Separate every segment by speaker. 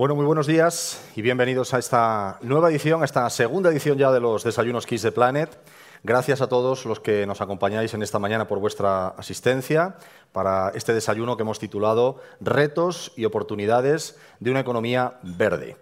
Speaker 1: Bueno, muy buenos días y bienvenidos a esta nueva edición, a esta segunda edición ya de los Desayunos Kiss de Planet. Gracias a todos los que nos acompañáis en esta mañana por vuestra asistencia para este desayuno que hemos titulado Retos y oportunidades de una economía verde.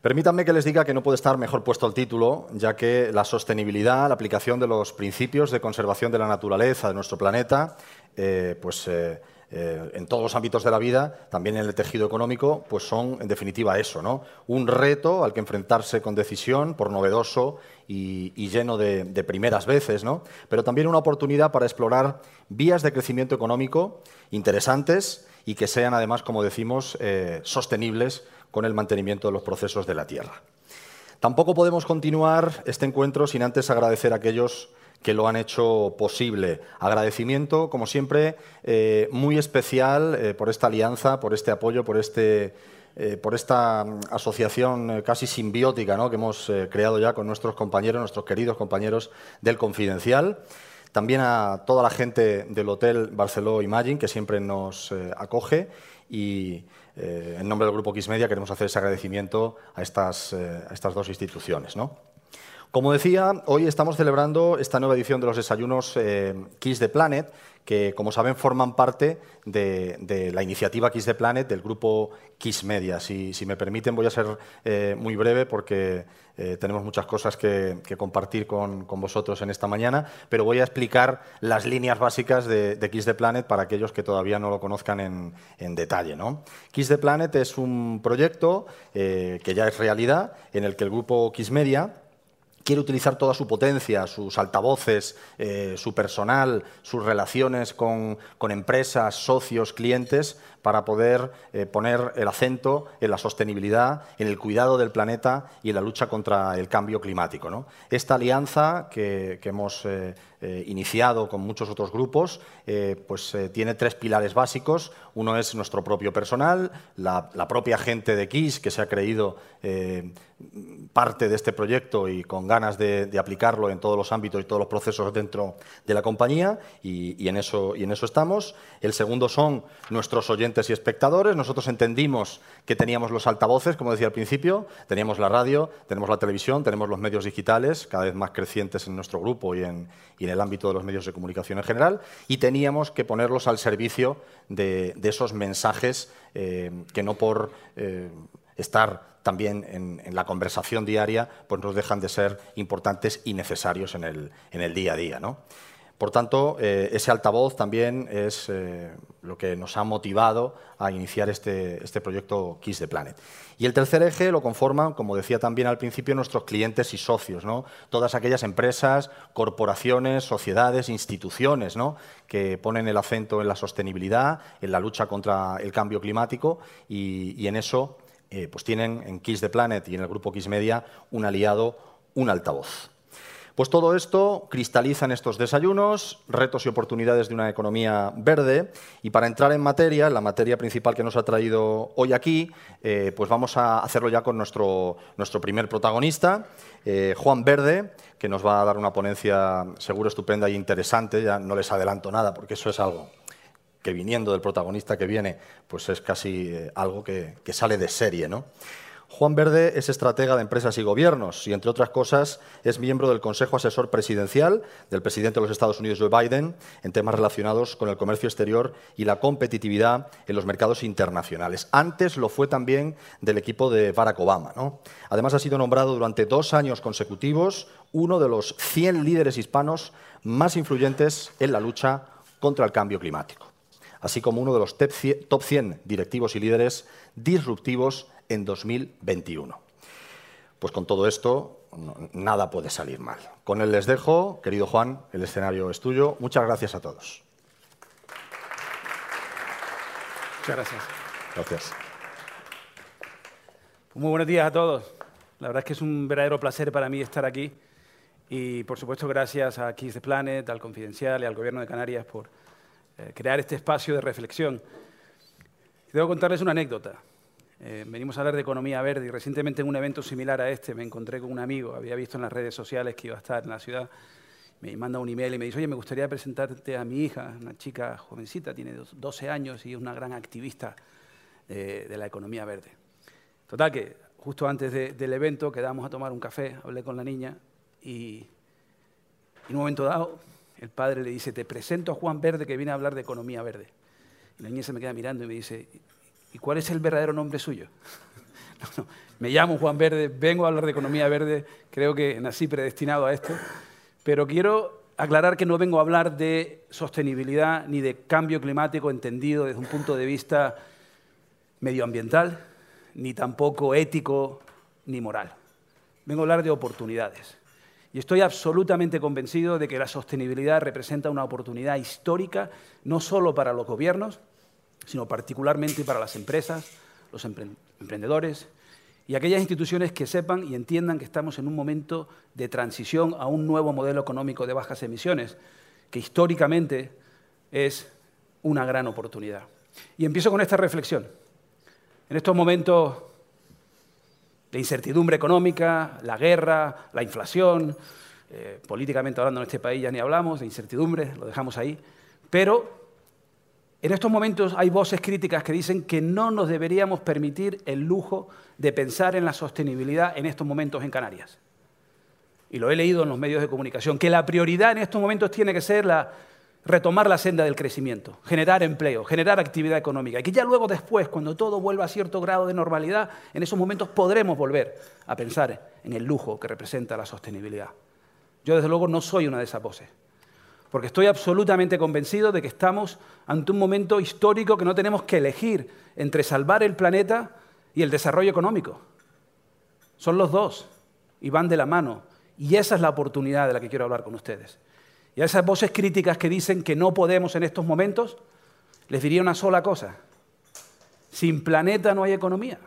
Speaker 1: Permítanme que les diga que no puede estar mejor puesto el título, ya que la sostenibilidad, la aplicación de los principios de conservación de la naturaleza de nuestro planeta, eh, pues eh, eh, en todos los ámbitos de la vida, también en el tejido económico, pues son en definitiva eso, ¿no? Un reto al que enfrentarse con decisión, por novedoso y, lleno de, primeras veces, ¿no? Pero también una oportunidad para explorar vías de crecimiento económico interesantes y que sean además, como decimos, eh, sostenibles con el mantenimiento de los procesos de la tierra. Tampoco podemos continuar este encuentro sin antes agradecer a aquellos que lo han hecho posible. Agradecimiento, como siempre, eh, muy especial eh, por esta alianza, por este apoyo, por, este, eh, por esta mm, asociación casi simbiótica que hemos creado ya con nuestros compañeros, nuestros queridos compañeros del Confidencial. También a toda la gente del Hotel Barceló Imagine, que siempre nos acoge. Y en nombre del Grupo Xmedia queremos hacer ese agradecimiento a estas, a estas dos instituciones. ¿no? Como decía, hoy estamos celebrando esta nueva edición de los desayunos eh, Kiss the Planet, que, como saben, forman parte de, la iniciativa Kiss the Planet del grupo Kiss Media. Si, me permiten, voy a ser eh, muy breve porque eh, tenemos muchas cosas que, compartir con, vosotros en esta mañana, pero voy a explicar las líneas básicas de, Kiss the Planet para aquellos que todavía no lo conozcan en, detalle. ¿no? Kiss the Planet es un proyecto que ya es realidad en el que el grupo Kiss Media quiere utilizar toda su potencia, sus altavoces, eh, su personal, sus relaciones con, empresas, socios, clientes, para poder eh, poner el acento en la sostenibilidad, en el cuidado del planeta y en la lucha contra el cambio climático. Esta alianza que, hemos eh, iniciado con muchos otros grupos pues, tiene tres pilares básicos. Uno es nuestro propio personal, la, la propia gente de KISS que se ha creído parte de este proyecto y con ganas de, aplicarlo en todos los ámbitos y todos los procesos dentro de la compañía y, en eso, y en eso estamos. El segundo son nuestros oyentes y espectadores. Nosotros entendimos que teníamos los altavoces, como decía al principio, teníamos la radio, tenemos la televisión, tenemos los medios digitales, cada vez más crecientes en nuestro grupo y en, el ámbito de los medios de comunicación en general, y teníamos que ponerlos al servicio de, esos mensajes eh, que no por eh, estar también en, la conversación diaria, pues nos dejan de ser importantes y necesarios en el, en el día a día. ¿no? Por tanto, eh, ese altavoz también es eh, lo que nos ha motivado a iniciar este, este, proyecto Kiss the Planet. Y el tercer eje lo conforman, como decía también al principio, nuestros clientes y socios, ¿no? todas aquellas empresas, corporaciones, sociedades, instituciones ¿no? que ponen el acento en la sostenibilidad, en la lucha contra el cambio climático y, en eso eh, pues tienen en Kiss the Planet y en el grupo Kiss Media un aliado, un altavoz. Pues todo esto cristaliza en estos desayunos, retos y oportunidades de una economía verde. Y para entrar en materia, la materia principal que nos ha traído hoy aquí, eh, pues vamos a hacerlo ya con nuestro, nuestro primer protagonista, eh, Juan Verde, que nos va a dar una ponencia seguro estupenda e interesante. Ya no les adelanto nada porque eso es algo que viniendo del protagonista que viene, pues es casi eh, algo que, sale de serie. ¿no? Juan Verde es estratega de empresas y gobiernos y, entre otras cosas, es miembro del Consejo Asesor Presidencial del presidente de los Estados Unidos, Joe Biden, en temas relacionados con el comercio exterior y la competitividad en los mercados internacionales. Antes lo fue también del equipo de Barack Obama. ¿no? Además, ha sido nombrado durante dos años consecutivos uno de los 100 líderes hispanos más influyentes en la lucha contra el cambio climático así como uno de los top 100 directivos y líderes disruptivos en 2021. Pues con todo esto, nada puede salir mal. Con él les dejo, querido Juan, el escenario es tuyo. Muchas gracias a todos.
Speaker 2: Muchas gracias.
Speaker 1: Gracias.
Speaker 2: Pues muy buenos días a todos. La verdad es que es un verdadero placer para mí estar aquí y, por supuesto, gracias a Kiss the Planet, al Confidencial y al Gobierno de Canarias por, eh, crear este espacio de reflexión. Debo contarles una anécdota. Eh, venimos a hablar de economía verde y recientemente en un evento similar a este me encontré con un amigo, había visto en las redes sociales que iba a estar en la ciudad, me manda un email y me dice, oye, me gustaría presentarte a mi hija, una chica jovencita, tiene 12 años y es una gran activista eh, de la economía verde. Total, que justo antes del evento quedamos a tomar un café, hablé con la niña y en un momento dado el padre le dice, te presento a Juan Verde que viene a hablar de economía verde. Y la niña se me queda mirando y me dice, ¿y cuál es el verdadero nombre suyo? me llamo Juan Verde, vengo a hablar de economía verde, creo que nací predestinado a esto, pero quiero aclarar que no vengo a hablar de sostenibilidad ni de cambio climático entendido desde un punto de vista medioambiental, ni tampoco ético ni moral. Vengo a hablar de oportunidades. Y estoy absolutamente convencido de que la sostenibilidad representa una oportunidad histórica, no solo para los gobiernos, sino particularmente para las empresas, los emprendedores y aquellas instituciones que sepan y entiendan que estamos en un momento de transición a un nuevo modelo económico de bajas emisiones, que históricamente es una gran oportunidad. Y empiezo con esta reflexión. En estos momentos de incertidumbre económica, la guerra, la inflación, eh, políticamente hablando en este país ya ni hablamos de incertidumbre, lo dejamos ahí, pero en estos momentos hay voces críticas que dicen que no nos deberíamos permitir el lujo de pensar en la sostenibilidad en estos momentos en Canarias. Y lo he leído en los medios de comunicación, que la prioridad en estos momentos tiene que ser la, retomar la senda del crecimiento, generar empleo, generar actividad económica, y que ya luego después, cuando todo vuelva a cierto grado de normalidad, en esos momentos podremos volver a pensar en el lujo que representa la sostenibilidad. Yo desde luego no soy una de esas voces porque estoy absolutamente convencido de que estamos ante un momento histórico que no tenemos que elegir entre salvar el planeta y el desarrollo económico. Son los dos y van de la mano. Y esa es la oportunidad de la que quiero hablar con ustedes. Y a esas voces críticas que dicen que no podemos en estos momentos, les diría una sola cosa. Sin planeta no hay economía,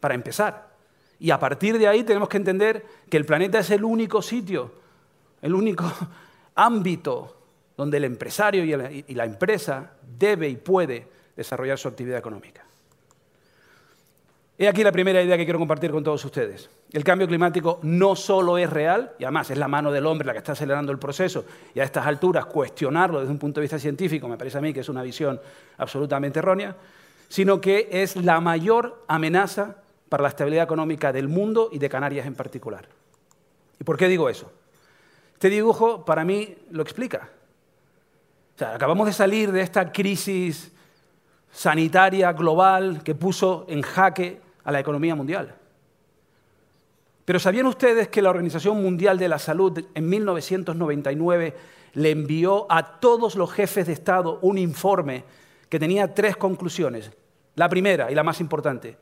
Speaker 2: para empezar. Y a partir de ahí tenemos que entender que el planeta es el único sitio, el único ámbito donde el empresario y la, empresa debe y puede desarrollar su actividad económica. He aquí la primera idea que quiero compartir con todos ustedes. El cambio climático no solo es real, y además es la mano del hombre la que está acelerando el proceso, y a estas alturas cuestionarlo desde un punto de vista científico me parece a mí que es una visión absolutamente errónea, sino que es la mayor amenaza para la estabilidad económica del mundo y de Canarias en particular. ¿Y por qué digo eso? Este dibujo para mí lo explica. acabamos de salir de esta crisis sanitaria global que puso en jaque a la economía mundial. Pero ¿sabían ustedes que la Organización Mundial de la Salud en 1999 le envió a todos los jefes de Estado un informe que tenía tres conclusiones? La primera y la más importante,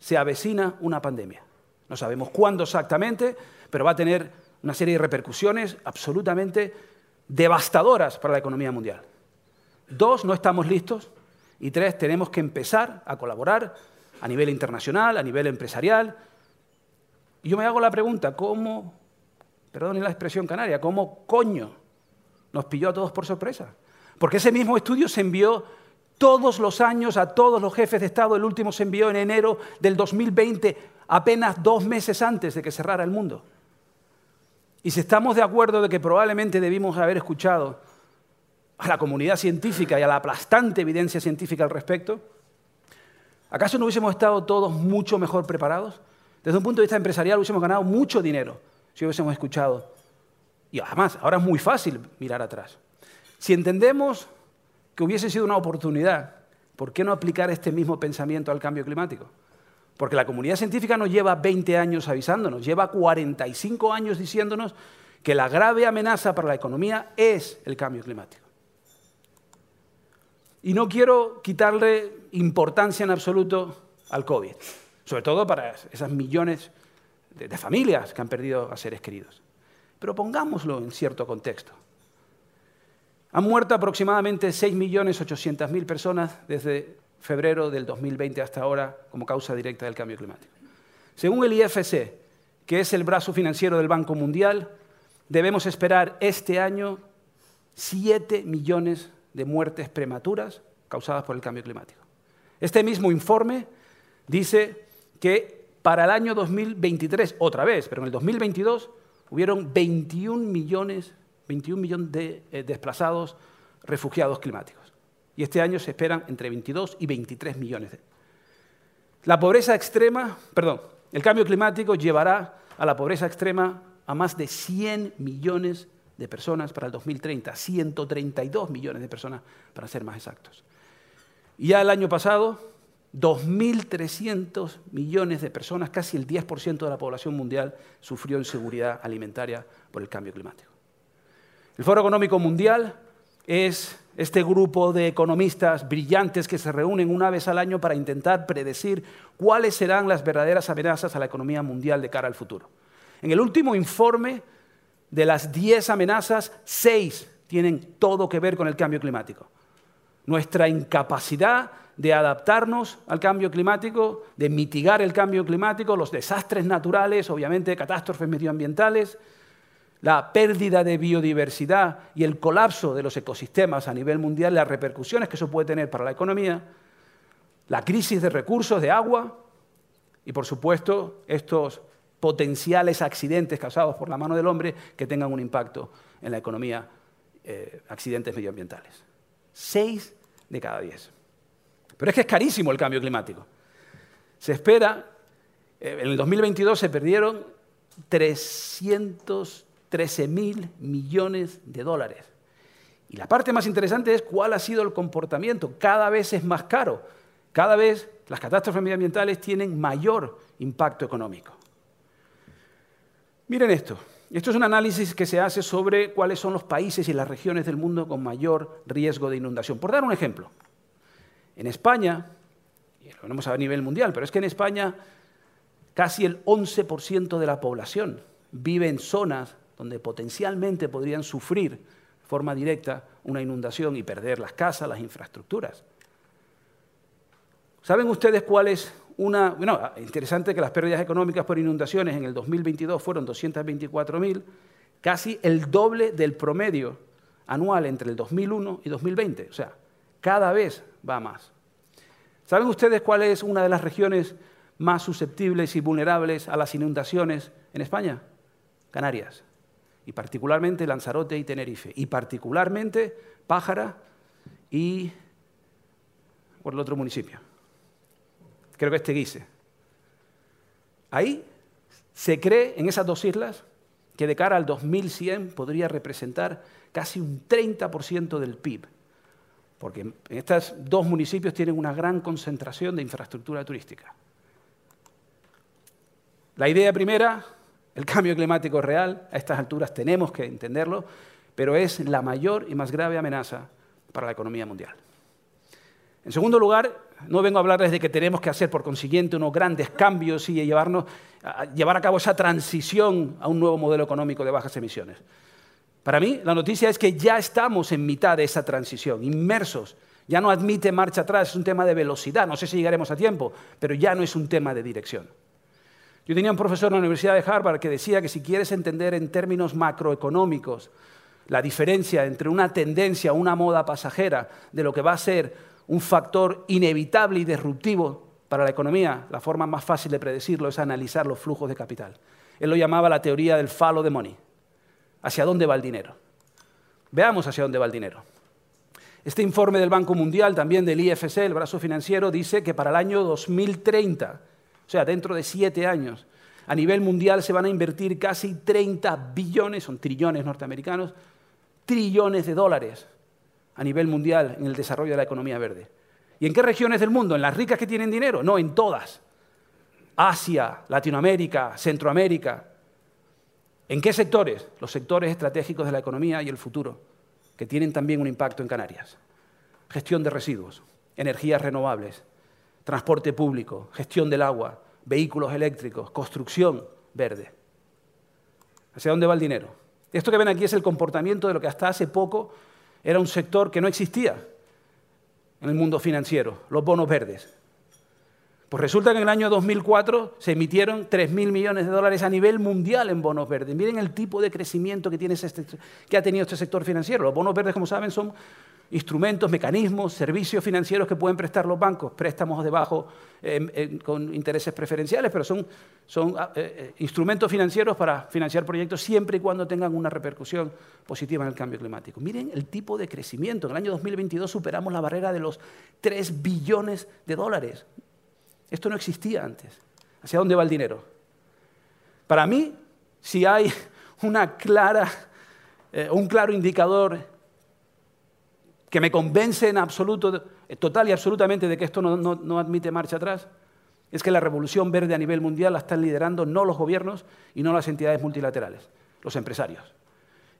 Speaker 2: se avecina una pandemia. No sabemos cuándo exactamente, pero va a tener una serie de repercusiones absolutamente devastadoras para la economía mundial. Dos, no estamos listos. Y tres, tenemos que empezar a colaborar a nivel internacional, a nivel empresarial. Y yo me hago la pregunta, ¿cómo, perdone la expresión canaria, cómo coño nos pilló a todos por sorpresa? Porque ese mismo estudio se envió todos los años a todos los jefes de Estado, el último se envió en enero del 2020, apenas dos meses antes de que cerrara el mundo. Y si estamos de acuerdo de que probablemente debimos haber escuchado a la comunidad científica y a la aplastante evidencia científica al respecto, ¿acaso no hubiésemos estado todos mucho mejor preparados? Desde un punto de vista empresarial hubiésemos ganado mucho dinero si hubiésemos escuchado. Y además, ahora es muy fácil mirar atrás. Si entendemos que hubiese sido una oportunidad, ¿por qué no aplicar este mismo pensamiento al cambio climático? Porque la comunidad científica no lleva 20 años avisándonos, lleva 45 años diciéndonos que la grave amenaza para la economía es el cambio climático. Y no quiero quitarle importancia en absoluto al COVID, sobre todo para esas millones de, familias que han perdido a seres queridos. Pero pongámoslo en cierto contexto. Han muerto aproximadamente 6.800.000 personas desde febrero del 2020 hasta ahora como causa directa del cambio climático. Según el IFC, que es el brazo financiero del Banco Mundial, debemos esperar este año 7 millones de muertes prematuras causadas por el cambio climático. Este mismo informe dice que para el año 2023, otra vez, pero en el 2022, hubieron 21 millones, 21 millones de eh, desplazados refugiados climáticos y este año se esperan entre 22 y 23 millones. La pobreza extrema, perdón, el cambio climático llevará a la pobreza extrema a más de 100 millones de personas para el 2030, 132 millones de personas para ser más exactos. Y ya el año pasado, 2.300 millones de personas, casi el 10% de la población mundial, sufrió inseguridad alimentaria por el cambio climático. El Foro Económico Mundial es este grupo de economistas brillantes que se reúnen una vez al año para intentar predecir cuáles serán las verdaderas amenazas a la economía mundial de cara al futuro. En el último informe de las 10 amenazas, 6 tienen todo que ver con el cambio climático. Nuestra incapacidad de adaptarnos al cambio climático, de mitigar el cambio climático, los desastres naturales, obviamente catástrofes medioambientales, la pérdida de biodiversidad y el colapso de los ecosistemas a nivel mundial, las repercusiones que eso puede tener para la economía, la crisis de recursos de agua y, por supuesto, estos potenciales accidentes causados por la mano del hombre que tengan un impacto en la economía, eh, accidentes medioambientales. Seis de cada diez. Pero es que es carísimo el cambio climático. Se espera, eh, en el 2022 se perdieron 313 mil millones de dólares. Y la parte más interesante es cuál ha sido el comportamiento. Cada vez es más caro. Cada vez las catástrofes medioambientales tienen mayor impacto económico. Miren esto. Esto es un análisis que se hace sobre cuáles son los países y las regiones del mundo con mayor riesgo de inundación. Por dar un ejemplo, en España, y lo vemos a nivel mundial, pero es que en España casi el 11% de la población vive en zonas donde potencialmente podrían sufrir de forma directa una inundación y perder las casas, las infraestructuras. ¿Saben ustedes cuál es una... Bueno, interesante que las pérdidas económicas por inundaciones en el 2022 fueron 224.000, casi el doble del promedio anual entre el 2001 y 2020. O sea, cada vez va más. ¿Saben ustedes cuál es una de las regiones más susceptibles y vulnerables a las inundaciones en España? Canarias. Y particularmente Lanzarote y Tenerife. Y particularmente Pájara y por el otro municipio creo que este guise. Ahí se cree en esas dos islas que de cara al 2100 podría representar casi un 30% del PIB, porque estos dos municipios tienen una gran concentración de infraestructura turística. La idea primera, el cambio climático real, a estas alturas tenemos que entenderlo, pero es la mayor y más grave amenaza para la economía mundial. En segundo lugar, no vengo a hablarles de que tenemos que hacer, por consiguiente, unos grandes cambios y llevarnos, llevar a cabo esa transición a un nuevo modelo económico de bajas emisiones. Para mí, la noticia es que ya estamos en mitad de esa transición, inmersos. Ya no admite marcha atrás, es un tema de velocidad. No sé si llegaremos a tiempo, pero ya no es un tema de dirección. Yo tenía un profesor en la Universidad de Harvard que decía que si quieres entender en términos macroeconómicos la diferencia entre una tendencia, una moda pasajera, de lo que va a ser un factor inevitable y disruptivo para la economía, la forma más fácil de predecirlo es analizar los flujos de capital. Él lo llamaba la teoría del follow the money. ¿Hacia dónde va el dinero? Veamos hacia dónde va el dinero. Este informe del Banco Mundial, también del IFC, el brazo financiero, dice que para el año 2030, o sea, dentro de siete años, a nivel mundial se van a invertir casi 30 billones, son trillones norteamericanos, trillones de dólares a nivel mundial en el desarrollo de la economía verde. ¿Y en qué regiones del mundo? ¿En las ricas que tienen dinero? No, en todas. Asia, Latinoamérica, Centroamérica. ¿En qué sectores? Los sectores estratégicos de la economía y el futuro, que tienen también un impacto en Canarias. Gestión de residuos, energías renovables, transporte público, gestión del agua, vehículos eléctricos, construcción verde. ¿Hacia dónde va el dinero? Esto que ven aquí es el comportamiento de lo que hasta hace poco era un sector que no existía en el mundo financiero, los bonos verdes. Pues resulta que en el año 2004 se emitieron 3.000 millones de dólares a nivel mundial en bonos verdes. Miren el tipo de crecimiento que, tiene este, que ha tenido este sector financiero. Los bonos verdes, como saben, son instrumentos, mecanismos, servicios financieros que pueden prestar los bancos, préstamos debajo con intereses preferenciales, pero son, ah, eh, eh, instrumentos financieros para financiar proyectos siempre y cuando tengan una repercusión positiva en el cambio climático. Miren el tipo de crecimiento. En el año 2022 superamos la barrera de los 3 billones de dólares. Esto no existía antes. ¿Hacia dónde va el dinero? Para mí, si hay una clara, eh, un claro indicador que me convence en absoluto, total y absolutamente de que esto no, no admite marcha atrás, es que la revolución verde a nivel mundial la están liderando no los gobiernos y no las entidades multilaterales, los empresarios.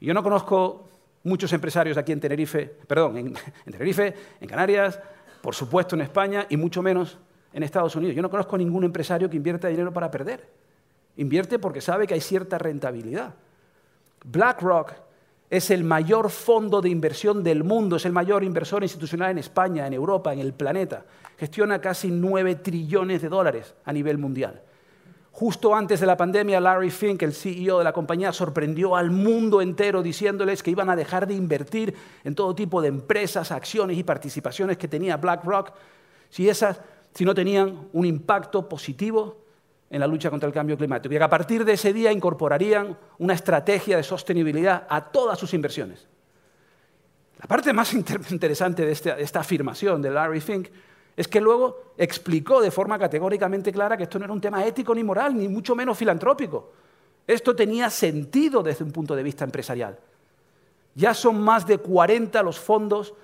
Speaker 2: Y yo no conozco muchos empresarios aquí en Tenerife, perdón, en, Tenerife, en Canarias, por supuesto en España y mucho menos en Estados Unidos. Yo no conozco ningún empresario que invierta dinero para perder. Invierte porque sabe que hay cierta rentabilidad. BlackRock es el mayor fondo de inversión del mundo, es el mayor inversor institucional en España, en Europa, en el planeta. Gestiona casi 9 trillones de dólares a nivel mundial. Justo antes de la pandemia, Larry Fink, el CEO de la compañía, sorprendió al mundo entero diciéndoles que iban a dejar de invertir en todo tipo de empresas, acciones y participaciones que tenía BlackRock si, esas, si no tenían un impacto positivo en la lucha contra el cambio climático. Y que a partir de ese día incorporarían una estrategia de sostenibilidad a todas sus inversiones. La parte más interesante de esta afirmación de Larry Fink es que luego explicó de forma categóricamente clara que esto no era un tema ético ni moral, ni mucho menos filantrópico. Esto tenía sentido desde un punto de vista empresarial. Ya son más de 40 los fondos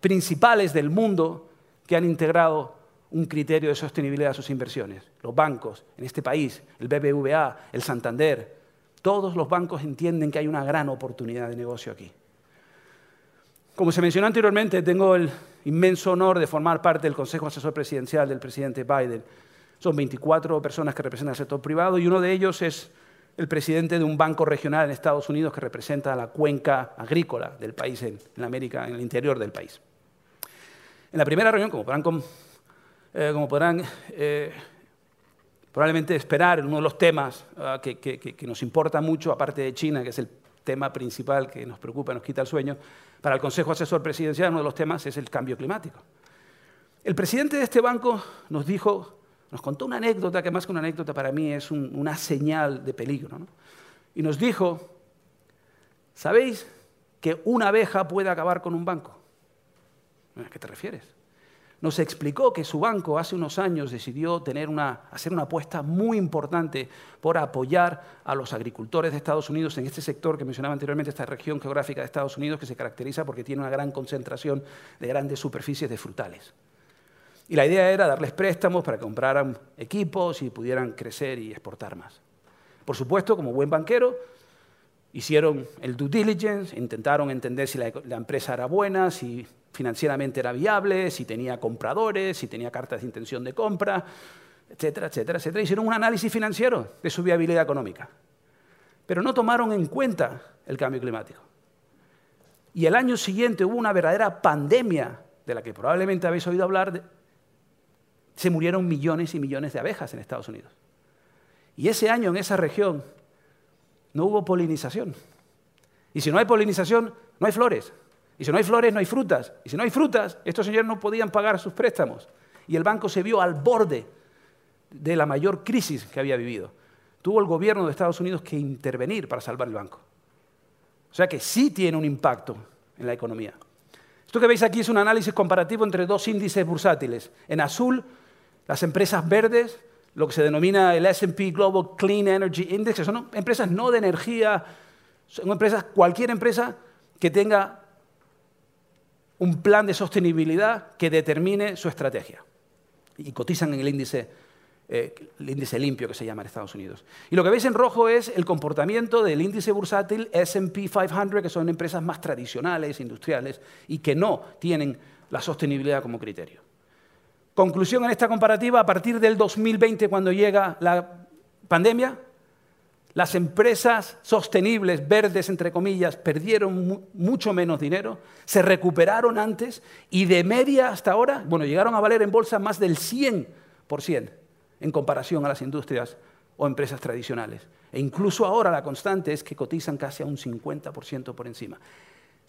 Speaker 2: principales del mundo que han integrado un criterio de sostenibilidad a sus inversiones. Los bancos en este país, el BBVA, el Santander, todos los bancos entienden que hay una gran oportunidad de negocio aquí. Como se mencionó anteriormente, tengo el inmenso honor de formar parte del Consejo Asesor Presidencial del presidente Biden. Son 24 personas que representan el sector privado y uno de ellos es el presidente de un banco regional en Estados Unidos que representa la cuenca agrícola del país en, América, en el interior del país. En la primera reunión, como podrán, eh, como podrán eh, probablemente esperar, uno de los temas ah, que, que nos importa mucho, aparte de China, que es el tema principal que nos preocupa, nos quita el sueño, para el Consejo Asesor Presidencial uno de los temas es el cambio climático. El presidente de este banco nos dijo, nos contó una anécdota que más que una anécdota para mí es una señal de peligro. Y nos dijo, ¿sabéis que una abeja puede acabar con un banco? ¿A qué te refieres? Nos explicó que su banco hace unos años decidió hacer una apuesta muy importante por apoyar a los agricultores de Estados Unidos en este sector que mencionaba anteriormente, esta región geográfica de Estados Unidos que se caracteriza porque tiene una gran concentración de grandes superficies de frutales. Y la idea era darles préstamos para que compraran equipos y pudieran crecer y exportar más. Por supuesto, como buen banquero, hicieron el due diligence, intentaron entender si la, la empresa era buena, si financieramente era viable, si tenía compradores, si tenía cartas de intención de compra, etcétera, etcétera, etcétera. Hicieron un análisis financiero de su viabilidad económica, pero no tomaron en cuenta el cambio climático. Y el año siguiente hubo una verdadera pandemia de la que probablemente habéis oído hablar. se murieron millones y millones de abejas en Estados Unidos. Y ese año en esa región no hubo polinización. Y si no hay polinización, no hay flores. Y si no hay flores, no hay frutas. Y si no hay frutas, estos señores no podían pagar sus préstamos. Y el banco se vio al borde de la mayor crisis que había vivido. Tuvo el gobierno de Estados Unidos que intervenir para salvar el banco. O sea que sí tiene un impacto en la economía. Esto que veis aquí es un análisis comparativo entre dos índices bursátiles. En azul, las empresas verdes, lo que se denomina el SP Global Clean Energy Index, que son empresas no de energía, son empresas, cualquier empresa que tenga un plan de sostenibilidad que determine su estrategia. Y cotizan en el índice, eh, el índice limpio que se llama en Estados Unidos. Y lo que veis en rojo es el comportamiento del índice bursátil SP 500, que son empresas más tradicionales, industriales, y que no tienen la sostenibilidad como criterio. Conclusión en esta comparativa, a partir del 2020, cuando llega la pandemia, las empresas sostenibles, verdes, entre comillas, perdieron mucho menos dinero, se recuperaron antes y de media hasta ahora, bueno, llegaron a valer en bolsa más del 100% en comparación a las industrias o empresas tradicionales. E incluso ahora la constante es que cotizan casi a un 50% por encima.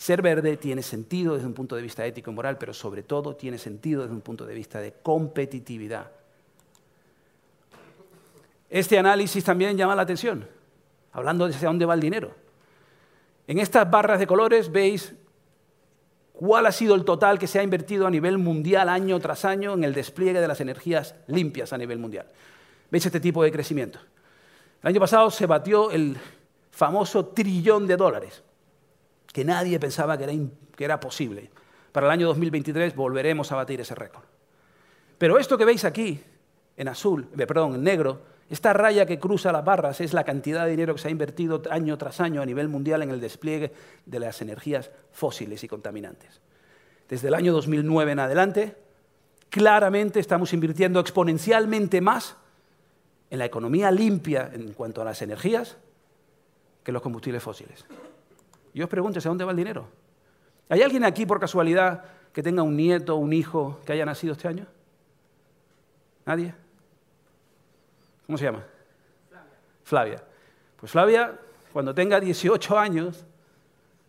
Speaker 2: Ser verde tiene sentido desde un punto de vista ético y moral, pero sobre todo tiene sentido desde un punto de vista de competitividad este análisis también llama la atención, hablando de hacia dónde va el dinero. En estas barras de colores veis ¿Cuál ha sido el total que se ha invertido a nivel mundial año tras año en el despliegue de las energías limpias a nivel mundial? ¿Veis este tipo de crecimiento? El año pasado se batió el famoso trillón de dólares, que nadie pensaba que era, que era posible. Para el año 2023 volveremos a batir ese récord. Pero esto que veis aquí, en azul, eh, perdón, en negro, esta raya que cruza las barras es la cantidad de dinero que se ha invertido año tras año a nivel mundial en el despliegue de las energías fósiles y contaminantes. Desde el año 2009 en adelante, claramente estamos invirtiendo exponencialmente más en la economía limpia en cuanto a las energías que los combustibles fósiles. Y os pregunto, ¿a dónde va el dinero? ¿Hay alguien aquí por casualidad que tenga un nieto un hijo que haya nacido este año? ¿Nadie? ¿Cómo se llama? Flavia. Flavia. Pues Flavia, cuando tenga 18 años,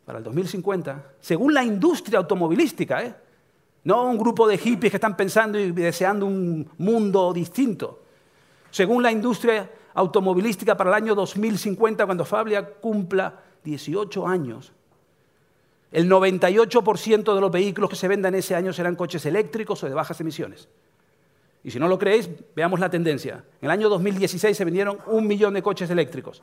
Speaker 2: para el 2050, según la industria automovilística, ¿eh? no un grupo de hippies que están pensando y deseando un mundo distinto, según la industria automovilística para el año 2050, cuando Fabia cumpla 18 años, el 98% de los vehículos que se vendan ese año serán coches eléctricos o de bajas emisiones. Y si no lo creéis, veamos la tendencia. En el año 2016 se vendieron un millón de coches eléctricos.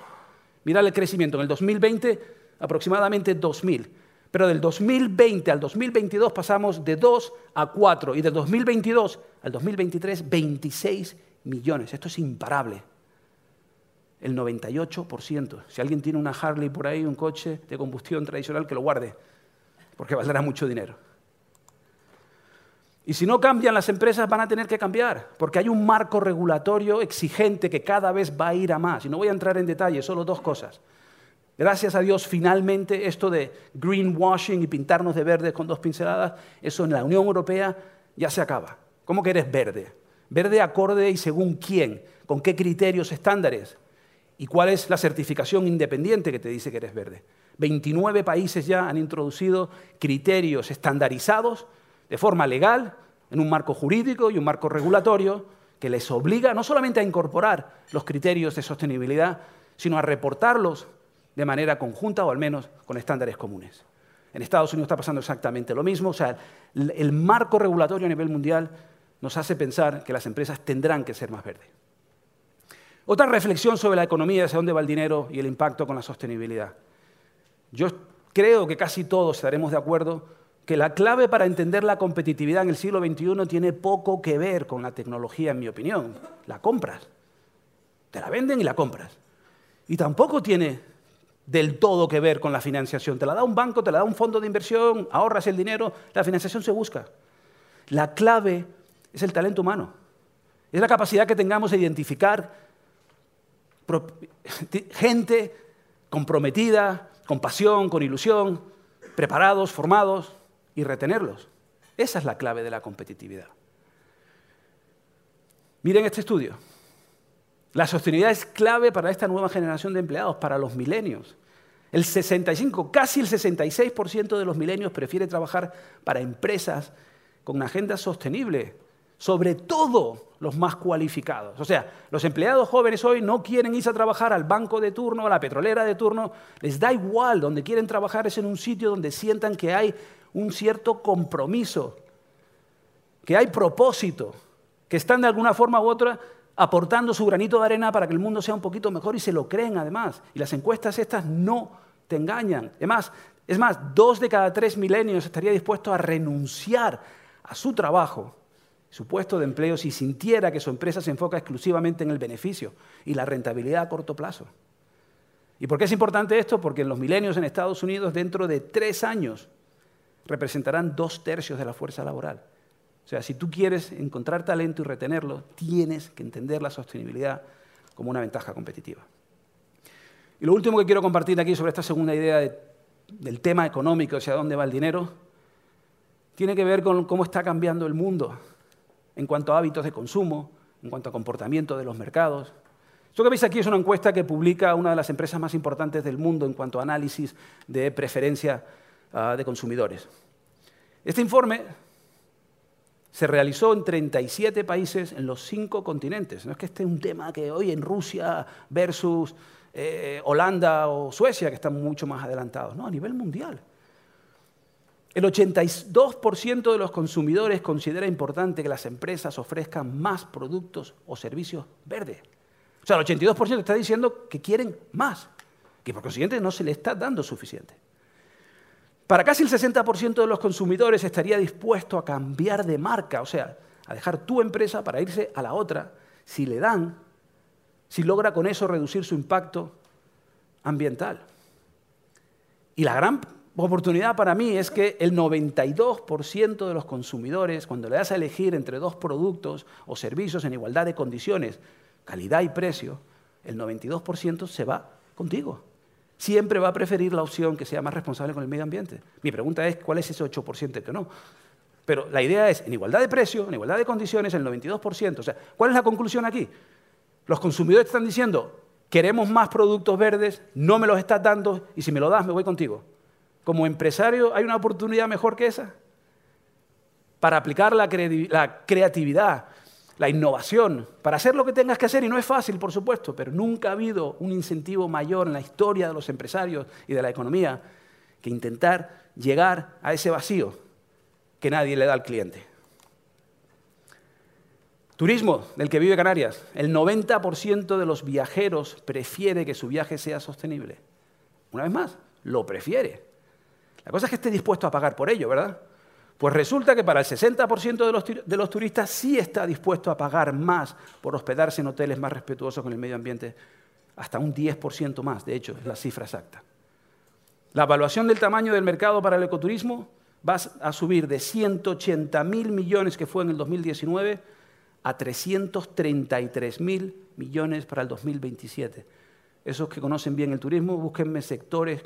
Speaker 2: Mirad el crecimiento. En el 2020, aproximadamente 2.000. Pero del 2020 al 2022 pasamos de 2 a 4. Y del 2022 al 2023, 26 millones. Esto es imparable. El 98%. Si alguien tiene una Harley por ahí, un coche de combustión tradicional, que lo guarde, porque valdrá mucho dinero. Y si no cambian, las empresas van a tener que cambiar, porque hay un marco regulatorio exigente que cada vez va a ir a más. Y no voy a entrar en detalle, solo dos cosas. Gracias a Dios, finalmente, esto de greenwashing y pintarnos de verde con dos pinceladas, eso en la Unión Europea ya se acaba. ¿Cómo que eres verde? Verde acorde y según quién, con qué criterios estándares y cuál es la certificación independiente que te dice que eres verde. 29 países ya han introducido criterios estandarizados de forma legal, en un marco jurídico y un marco regulatorio que les obliga no solamente a incorporar los criterios de sostenibilidad, sino a reportarlos de manera conjunta o al menos con estándares comunes. En Estados Unidos está pasando exactamente lo mismo, o sea, el marco regulatorio a nivel mundial nos hace pensar que las empresas tendrán que ser más verdes. Otra reflexión sobre la economía, hacia dónde va el dinero y el impacto con la sostenibilidad. Yo creo que casi todos estaremos de acuerdo que la clave para entender la competitividad en el siglo XXI tiene poco que ver con la tecnología, en mi opinión. La compras. Te la venden y la compras. Y tampoco tiene del todo que ver con la financiación. Te la da un banco, te la da un fondo de inversión, ahorras el dinero, la financiación se busca. La clave es el talento humano. Es la capacidad que tengamos de identificar gente comprometida, con pasión, con ilusión, preparados, formados, y retenerlos. Esa es la clave de la competitividad. Miren este estudio. La sostenibilidad es clave para esta nueva generación de empleados, para los milenios. El 65, casi el 66% de los milenios prefiere trabajar para empresas con una agenda sostenible, sobre todo los más cualificados. O sea, los empleados jóvenes hoy no quieren irse a trabajar al banco de turno, a la petrolera de turno, les da igual, donde quieren trabajar es en un sitio donde sientan que hay un cierto compromiso, que hay propósito, que están de alguna forma u otra aportando su granito de arena para que el mundo sea un poquito mejor y se lo creen además. Y las encuestas estas no te engañan. Además, es más, dos de cada tres milenios estaría dispuesto a renunciar a su trabajo, su puesto de empleo, si sintiera que su empresa se enfoca exclusivamente en el beneficio y la rentabilidad a corto plazo. ¿Y por qué es importante esto? Porque los milenios en Estados Unidos, dentro de tres años, representarán dos tercios de la fuerza laboral. O sea, si tú quieres encontrar talento y retenerlo, tienes que entender la sostenibilidad como una ventaja competitiva. Y lo último que quiero compartir aquí sobre esta segunda idea del tema económico, hacia dónde va el dinero, tiene que ver con cómo está cambiando el mundo en cuanto a hábitos de consumo, en cuanto a comportamiento de los mercados. Esto que veis aquí es una encuesta que publica una de las empresas más importantes del mundo en cuanto a análisis de preferencia Ah, de consumidores. Este informe se realizó en 37 países en los cinco continentes. No es que esté un tema que hoy en Rusia versus eh, Holanda o Suecia, que están mucho más adelantados. No, a nivel mundial. El 82% de los consumidores considera importante que las empresas ofrezcan más productos o servicios verdes. O sea, el 82% está diciendo que quieren más, que por consiguiente no se le está dando suficiente. Para casi el 60% de los consumidores estaría dispuesto a cambiar de marca, o sea, a dejar tu empresa para irse a la otra, si le dan, si logra con eso reducir su impacto ambiental. Y la gran oportunidad para mí es que el 92% de los consumidores, cuando le das a elegir entre dos productos o servicios en igualdad de condiciones, calidad y precio, el 92% se va contigo siempre va a preferir la opción que sea más responsable con el medio ambiente. Mi pregunta es, ¿cuál es ese 8% que no? Pero la idea es, en igualdad de precio, en igualdad de condiciones, el 92%. O sea, ¿cuál es la conclusión aquí? Los consumidores están diciendo, queremos más productos verdes, no me los estás dando y si me lo das me voy contigo. Como empresario, ¿hay una oportunidad mejor que esa? Para aplicar la, creatividad, la innovación, para hacer lo que tengas que hacer, y no es fácil, por supuesto, pero nunca ha habido un incentivo mayor en la historia de los empresarios y de la economía que intentar llegar a ese vacío que nadie le da al cliente. Turismo del que vive Canarias. El 90% de los viajeros prefiere que su viaje sea sostenible. Una vez más, lo prefiere. La cosa es que esté dispuesto a pagar por ello, ¿verdad? Pues resulta que para el 60% de los, turistas sí está dispuesto a pagar más por hospedarse en hoteles más respetuosos con el medio ambiente, hasta un 10% más, de hecho, es la cifra exacta. La evaluación del tamaño del mercado para el ecoturismo va a subir de 180 mil millones que fue en el 2019 a 333 mil millones para el 2027. Esos que conocen bien el turismo, búsquenme sectores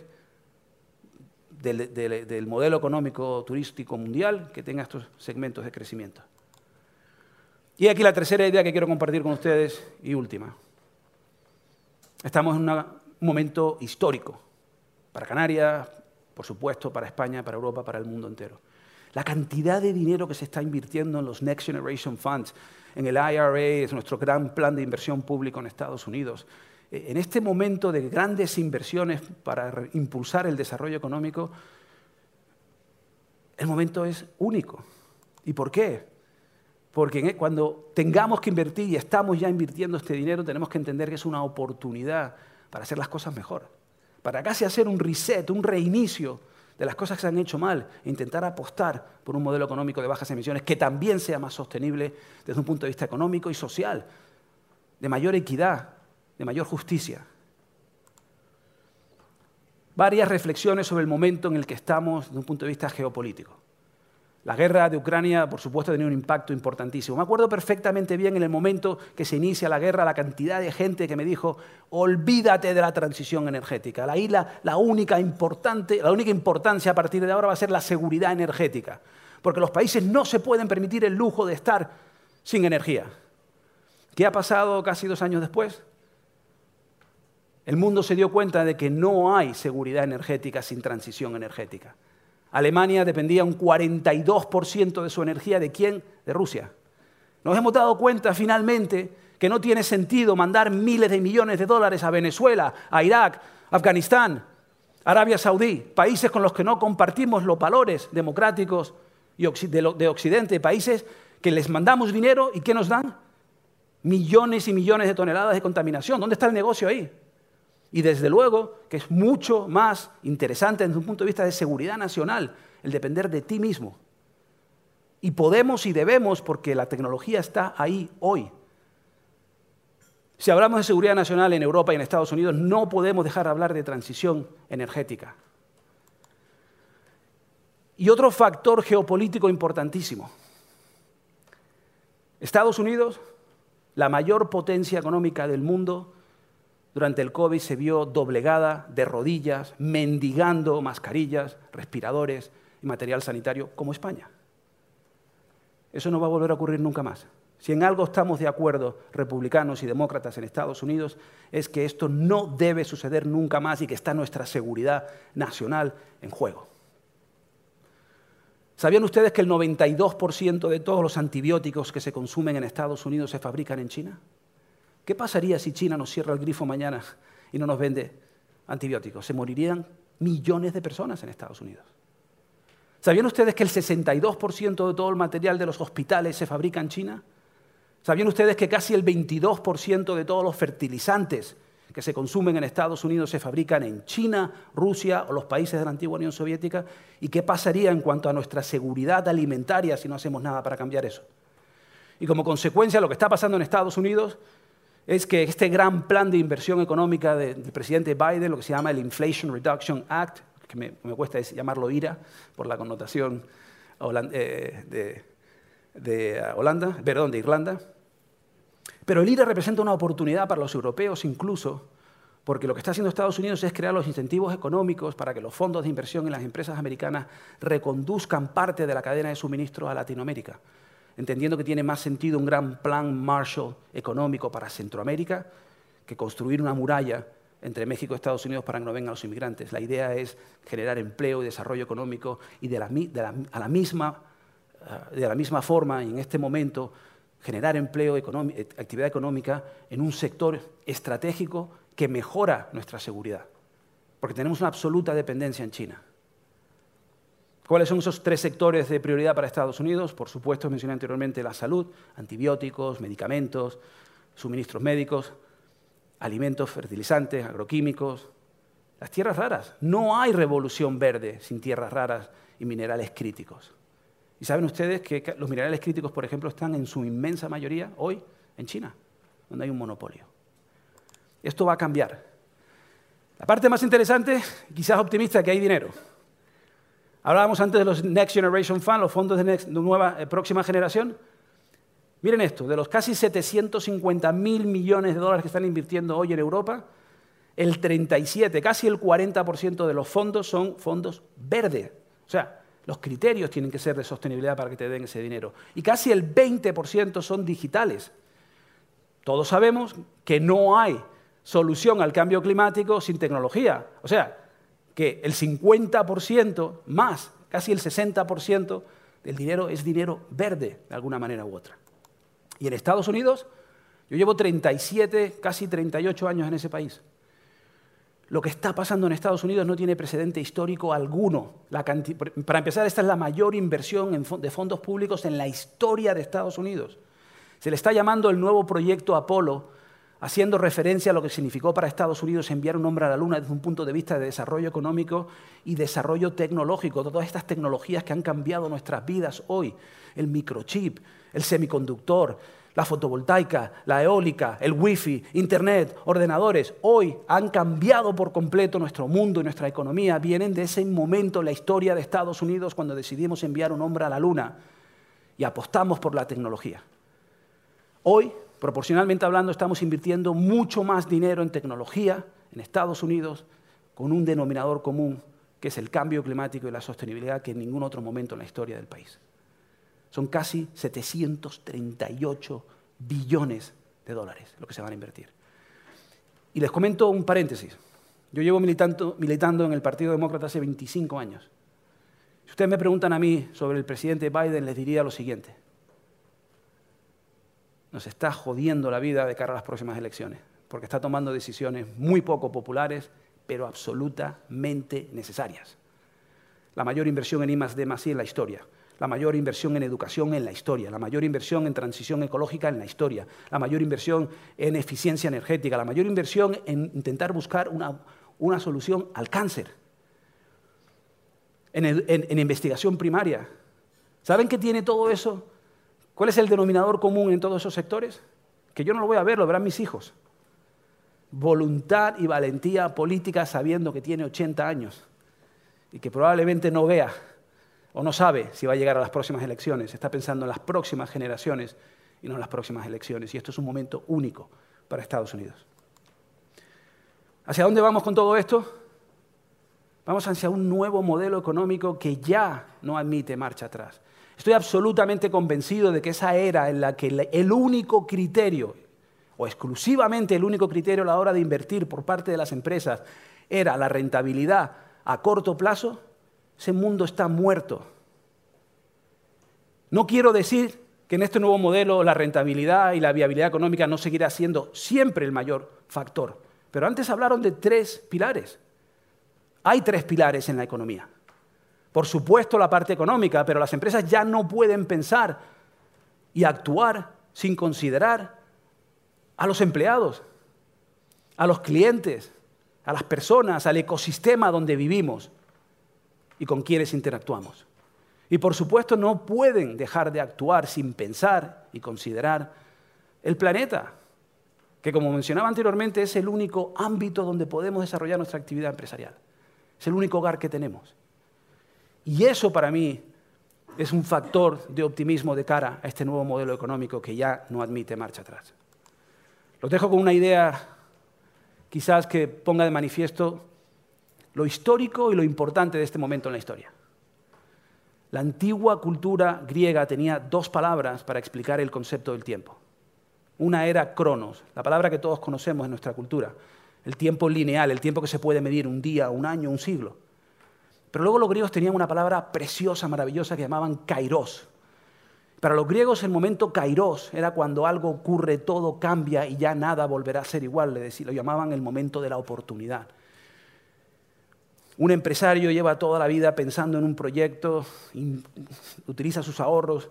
Speaker 2: del, modelo económico turístico mundial que tenga estos segmentos de crecimiento. Y aquí la tercera idea que quiero compartir con ustedes y última. Estamos en un momento histórico para Canarias, por supuesto, para España, para Europa, para el mundo entero. La cantidad de dinero que se está invirtiendo en los Next Generation Funds, en el IRA, es nuestro gran plan de inversión público en Estados Unidos, en este momento de grandes inversiones para impulsar el desarrollo económico, el momento es único. ¿Y por qué? Porque cuando tengamos que invertir y estamos ya invirtiendo este dinero, tenemos que entender que es una oportunidad para hacer las cosas mejor. Para casi hacer un reset, un reinicio de las cosas que se han hecho mal e intentar apostar por un modelo económico de bajas emisiones que también sea más sostenible desde un punto de vista económico y social, de mayor equidad, de mayor justicia. Varias reflexiones sobre el momento en el que estamos desde un punto de vista geopolítico. La guerra de Ucrania, por supuesto, ha tenido un impacto importantísimo. Me acuerdo perfectamente bien en el momento que se inicia la guerra, la cantidad de gente que me dijo, olvídate de la transición energética. La isla, la única, importante, la única importancia a partir de ahora va a ser la seguridad energética, porque los países no se pueden permitir el lujo de estar sin energía. ¿Qué ha pasado casi dos años después? El mundo se dio cuenta de que no hay seguridad energética sin transición energética. Alemania dependía un 42% de su energía de quién? De Rusia. Nos hemos dado cuenta finalmente que no tiene sentido mandar miles de millones de dólares a Venezuela, a Irak, Afganistán, Arabia Saudí, países con los que no compartimos los valores democráticos de Occidente, países que les mandamos dinero y ¿qué nos dan? Millones y millones de toneladas de contaminación. ¿Dónde está el negocio ahí? Y desde luego que es mucho más interesante desde un punto de vista de seguridad nacional el depender de ti mismo. Y podemos y debemos porque la tecnología está ahí hoy. Si hablamos de seguridad nacional en Europa y en Estados Unidos, no podemos dejar de hablar de transición energética. Y otro factor geopolítico importantísimo. Estados Unidos, la mayor potencia económica del mundo, durante el COVID se vio doblegada de rodillas, mendigando mascarillas, respiradores y material sanitario como España. Eso no va a volver a ocurrir nunca más. Si en algo estamos de acuerdo, republicanos y demócratas en Estados Unidos, es que esto no debe suceder nunca más y que está nuestra seguridad nacional en juego. ¿Sabían ustedes que el 92% de todos los antibióticos que se consumen en Estados Unidos se fabrican en China? ¿Qué pasaría si China nos cierra el grifo mañana y no nos vende antibióticos? Se morirían millones de personas en Estados Unidos. ¿Sabían ustedes que el 62% de todo el material de los hospitales se fabrica en China? ¿Sabían ustedes que casi el 22% de todos los fertilizantes que se consumen en Estados Unidos se fabrican en China, Rusia o los países de la antigua Unión Soviética? ¿Y qué pasaría en cuanto a nuestra seguridad alimentaria si no hacemos nada para cambiar eso? Y como consecuencia, lo que está pasando en Estados Unidos es que este gran plan de inversión económica del presidente Biden, lo que se llama el Inflation Reduction Act, que me, cuesta llamarlo IRA por la connotación eh, de, de Holanda, perdón, de Irlanda. Pero el IRA representa una oportunidad para los europeos incluso, porque lo que está haciendo Estados Unidos es crear los incentivos económicos para que los fondos de inversión en las empresas americanas reconduzcan parte de la cadena de suministro a Latinoamérica, entendiendo que tiene más sentido un gran plan Marshall económico para Centroamérica que construir una muralla entre México y Estados Unidos para que no vengan los inmigrantes. La idea es generar empleo y desarrollo económico y de la, a la misma, eh, de la misma forma, en este momento, generar empleo, eh, actividad económica en un sector estratégico que mejora nuestra seguridad, porque tenemos una absoluta dependencia en China. ¿Cuáles son esos tres sectores de prioridad para Estados Unidos? Por supuesto, mencioné anteriormente la salud, antibióticos, medicamentos, suministros médicos, alimentos, fertilizantes, agroquímicos, las tierras raras. No hay revolución verde sin tierras raras y minerales críticos. Y saben ustedes que los minerales críticos, por ejemplo, están en su inmensa mayoría hoy en China, donde hay un monopolio. Esto va a cambiar. La parte más interesante, quizás optimista, que hay dinero. Hablábamos antes de los Next Generation Fund, los fondos de, nueva, eh, próxima generación. Miren esto, de los casi 750 mil millones de dólares que están invirtiendo hoy en Europa, el 37, casi el 40% de los fondos son fondos verdes. O sea, los criterios tienen que ser de sostenibilidad para que te den ese dinero. Y casi el 20% son digitales. Todos sabemos que no hay solución al cambio climático sin tecnología. O sea, que el 50% más, casi el 60% del dinero es dinero verde de alguna manera u otra. Y en Estados Unidos, yo llevo 37, casi 38 años en ese país. Lo que está pasando en Estados Unidos no tiene precedente histórico alguno. para empezar, esta es la mayor inversión de fondos públicos en la historia de Estados Unidos. Se le está llamando el nuevo proyecto Apolo, haciendo referencia a lo que significó para Estados Unidos enviar un hombre a la Luna desde un punto de vista de desarrollo económico y desarrollo tecnológico, todas estas tecnologías que han cambiado nuestras vidas hoy, el microchip, el semiconductor, la fotovoltaica, la eólica, el wifi, internet, ordenadores, hoy han cambiado por completo nuestro mundo y nuestra economía. Vienen de ese momento en la historia de Estados Unidos cuando decidimos enviar un hombre a la Luna y apostamos por la tecnología. Hoy Proporcionalmente hablando, estamos invirtiendo mucho más dinero en tecnología en Estados Unidos con un denominador común, que es el cambio climático y la sostenibilidad, que en ningún otro momento en la historia del país. Son casi 738 billones de dólares lo que se van a invertir. Y les comento un paréntesis. Yo llevo militando, militando en el Partido Demócrata hace 25 años. Si ustedes me preguntan a mí sobre el presidente Biden, les diría lo siguiente nos está jodiendo la vida de cara a las próximas elecciones, porque está tomando decisiones muy poco populares, pero absolutamente necesarias. La mayor inversión en I D en la historia, la mayor inversión en educación en la historia, la mayor inversión en transición ecológica en la historia, la mayor inversión en eficiencia energética, la mayor inversión en intentar buscar una, solución al cáncer, en investigación primaria. ¿Saben qué tiene todo eso? ¿Cuál es el denominador común en todos esos sectores? Que yo no lo voy a ver, lo verán mis hijos. Voluntad y valentía política sabiendo que tiene 80 años y que probablemente no vea o no sabe si va a llegar a las próximas elecciones. Está pensando en las próximas generaciones y no en las próximas elecciones. Y esto es un momento único para Estados Unidos. ¿Hacia dónde vamos con todo esto? Vamos hacia un nuevo modelo económico que ya no admite marcha atrás. Estoy absolutamente convencido de que esa era en la que el único criterio, o exclusivamente el único criterio a la hora de invertir por parte de las empresas, era la rentabilidad a corto plazo, ese mundo está muerto. No quiero decir que en este nuevo modelo la rentabilidad y la viabilidad económica no seguirá siendo siempre el mayor factor. Pero antes hablaron de tres pilares. Hay tres pilares en la economía. Por supuesto la parte económica, pero las empresas ya no pueden pensar y actuar sin considerar a los empleados, a los clientes, a las personas, al ecosistema donde vivimos y con quienes interactuamos. Y por supuesto no pueden dejar de actuar sin pensar y considerar el planeta, que como mencionaba anteriormente es el único ámbito donde podemos desarrollar nuestra actividad empresarial. Es el único hogar que tenemos. Y eso para mí es un factor de optimismo de cara a este nuevo modelo económico que ya no admite marcha atrás. Los dejo con una idea quizás que ponga de manifiesto lo histórico y lo importante de este momento en la historia. La antigua cultura griega tenía dos palabras para explicar el concepto del tiempo. Una era cronos, la palabra que todos conocemos en nuestra cultura, el tiempo lineal, el tiempo que se puede medir un día, un año, un siglo. Pero luego los griegos tenían una palabra preciosa, maravillosa que llamaban kairos. Para los griegos el momento kairos era cuando algo ocurre, todo cambia y ya nada volverá a ser igual, lo llamaban el momento de la oportunidad. Un empresario lleva toda la vida pensando en un proyecto, utiliza sus ahorros,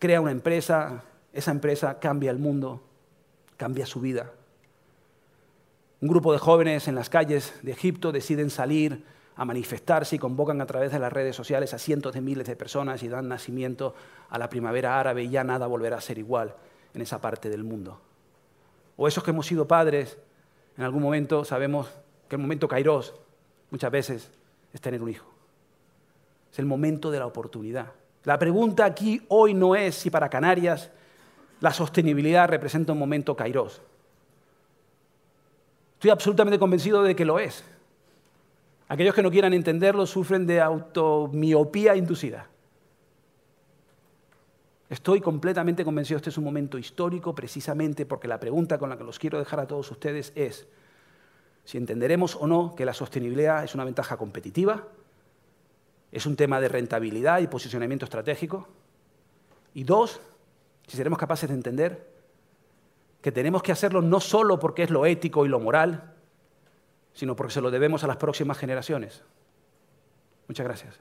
Speaker 2: crea una empresa, esa empresa cambia el mundo, cambia su vida. Un grupo de jóvenes en las calles de Egipto deciden salir a manifestarse y convocan a través de las redes sociales a cientos de miles de personas y dan nacimiento a la primavera árabe y ya nada volverá a ser igual en esa parte del mundo. O esos que hemos sido padres, en algún momento sabemos que el momento kairos muchas veces es tener un hijo. Es el momento de la oportunidad. La pregunta aquí hoy no es si para Canarias la sostenibilidad representa un momento kairos. Estoy absolutamente convencido de que lo es. Aquellos que no quieran entenderlo sufren de automiopía inducida. Estoy completamente convencido, este es un momento histórico precisamente porque la pregunta con la que los quiero dejar a todos ustedes es si entenderemos o no que la sostenibilidad es una ventaja competitiva, es un tema de rentabilidad y posicionamiento estratégico, y dos, si seremos capaces de entender que tenemos que hacerlo no solo porque es lo ético y lo moral, sino porque se lo debemos a las próximas generaciones. Muchas gracias.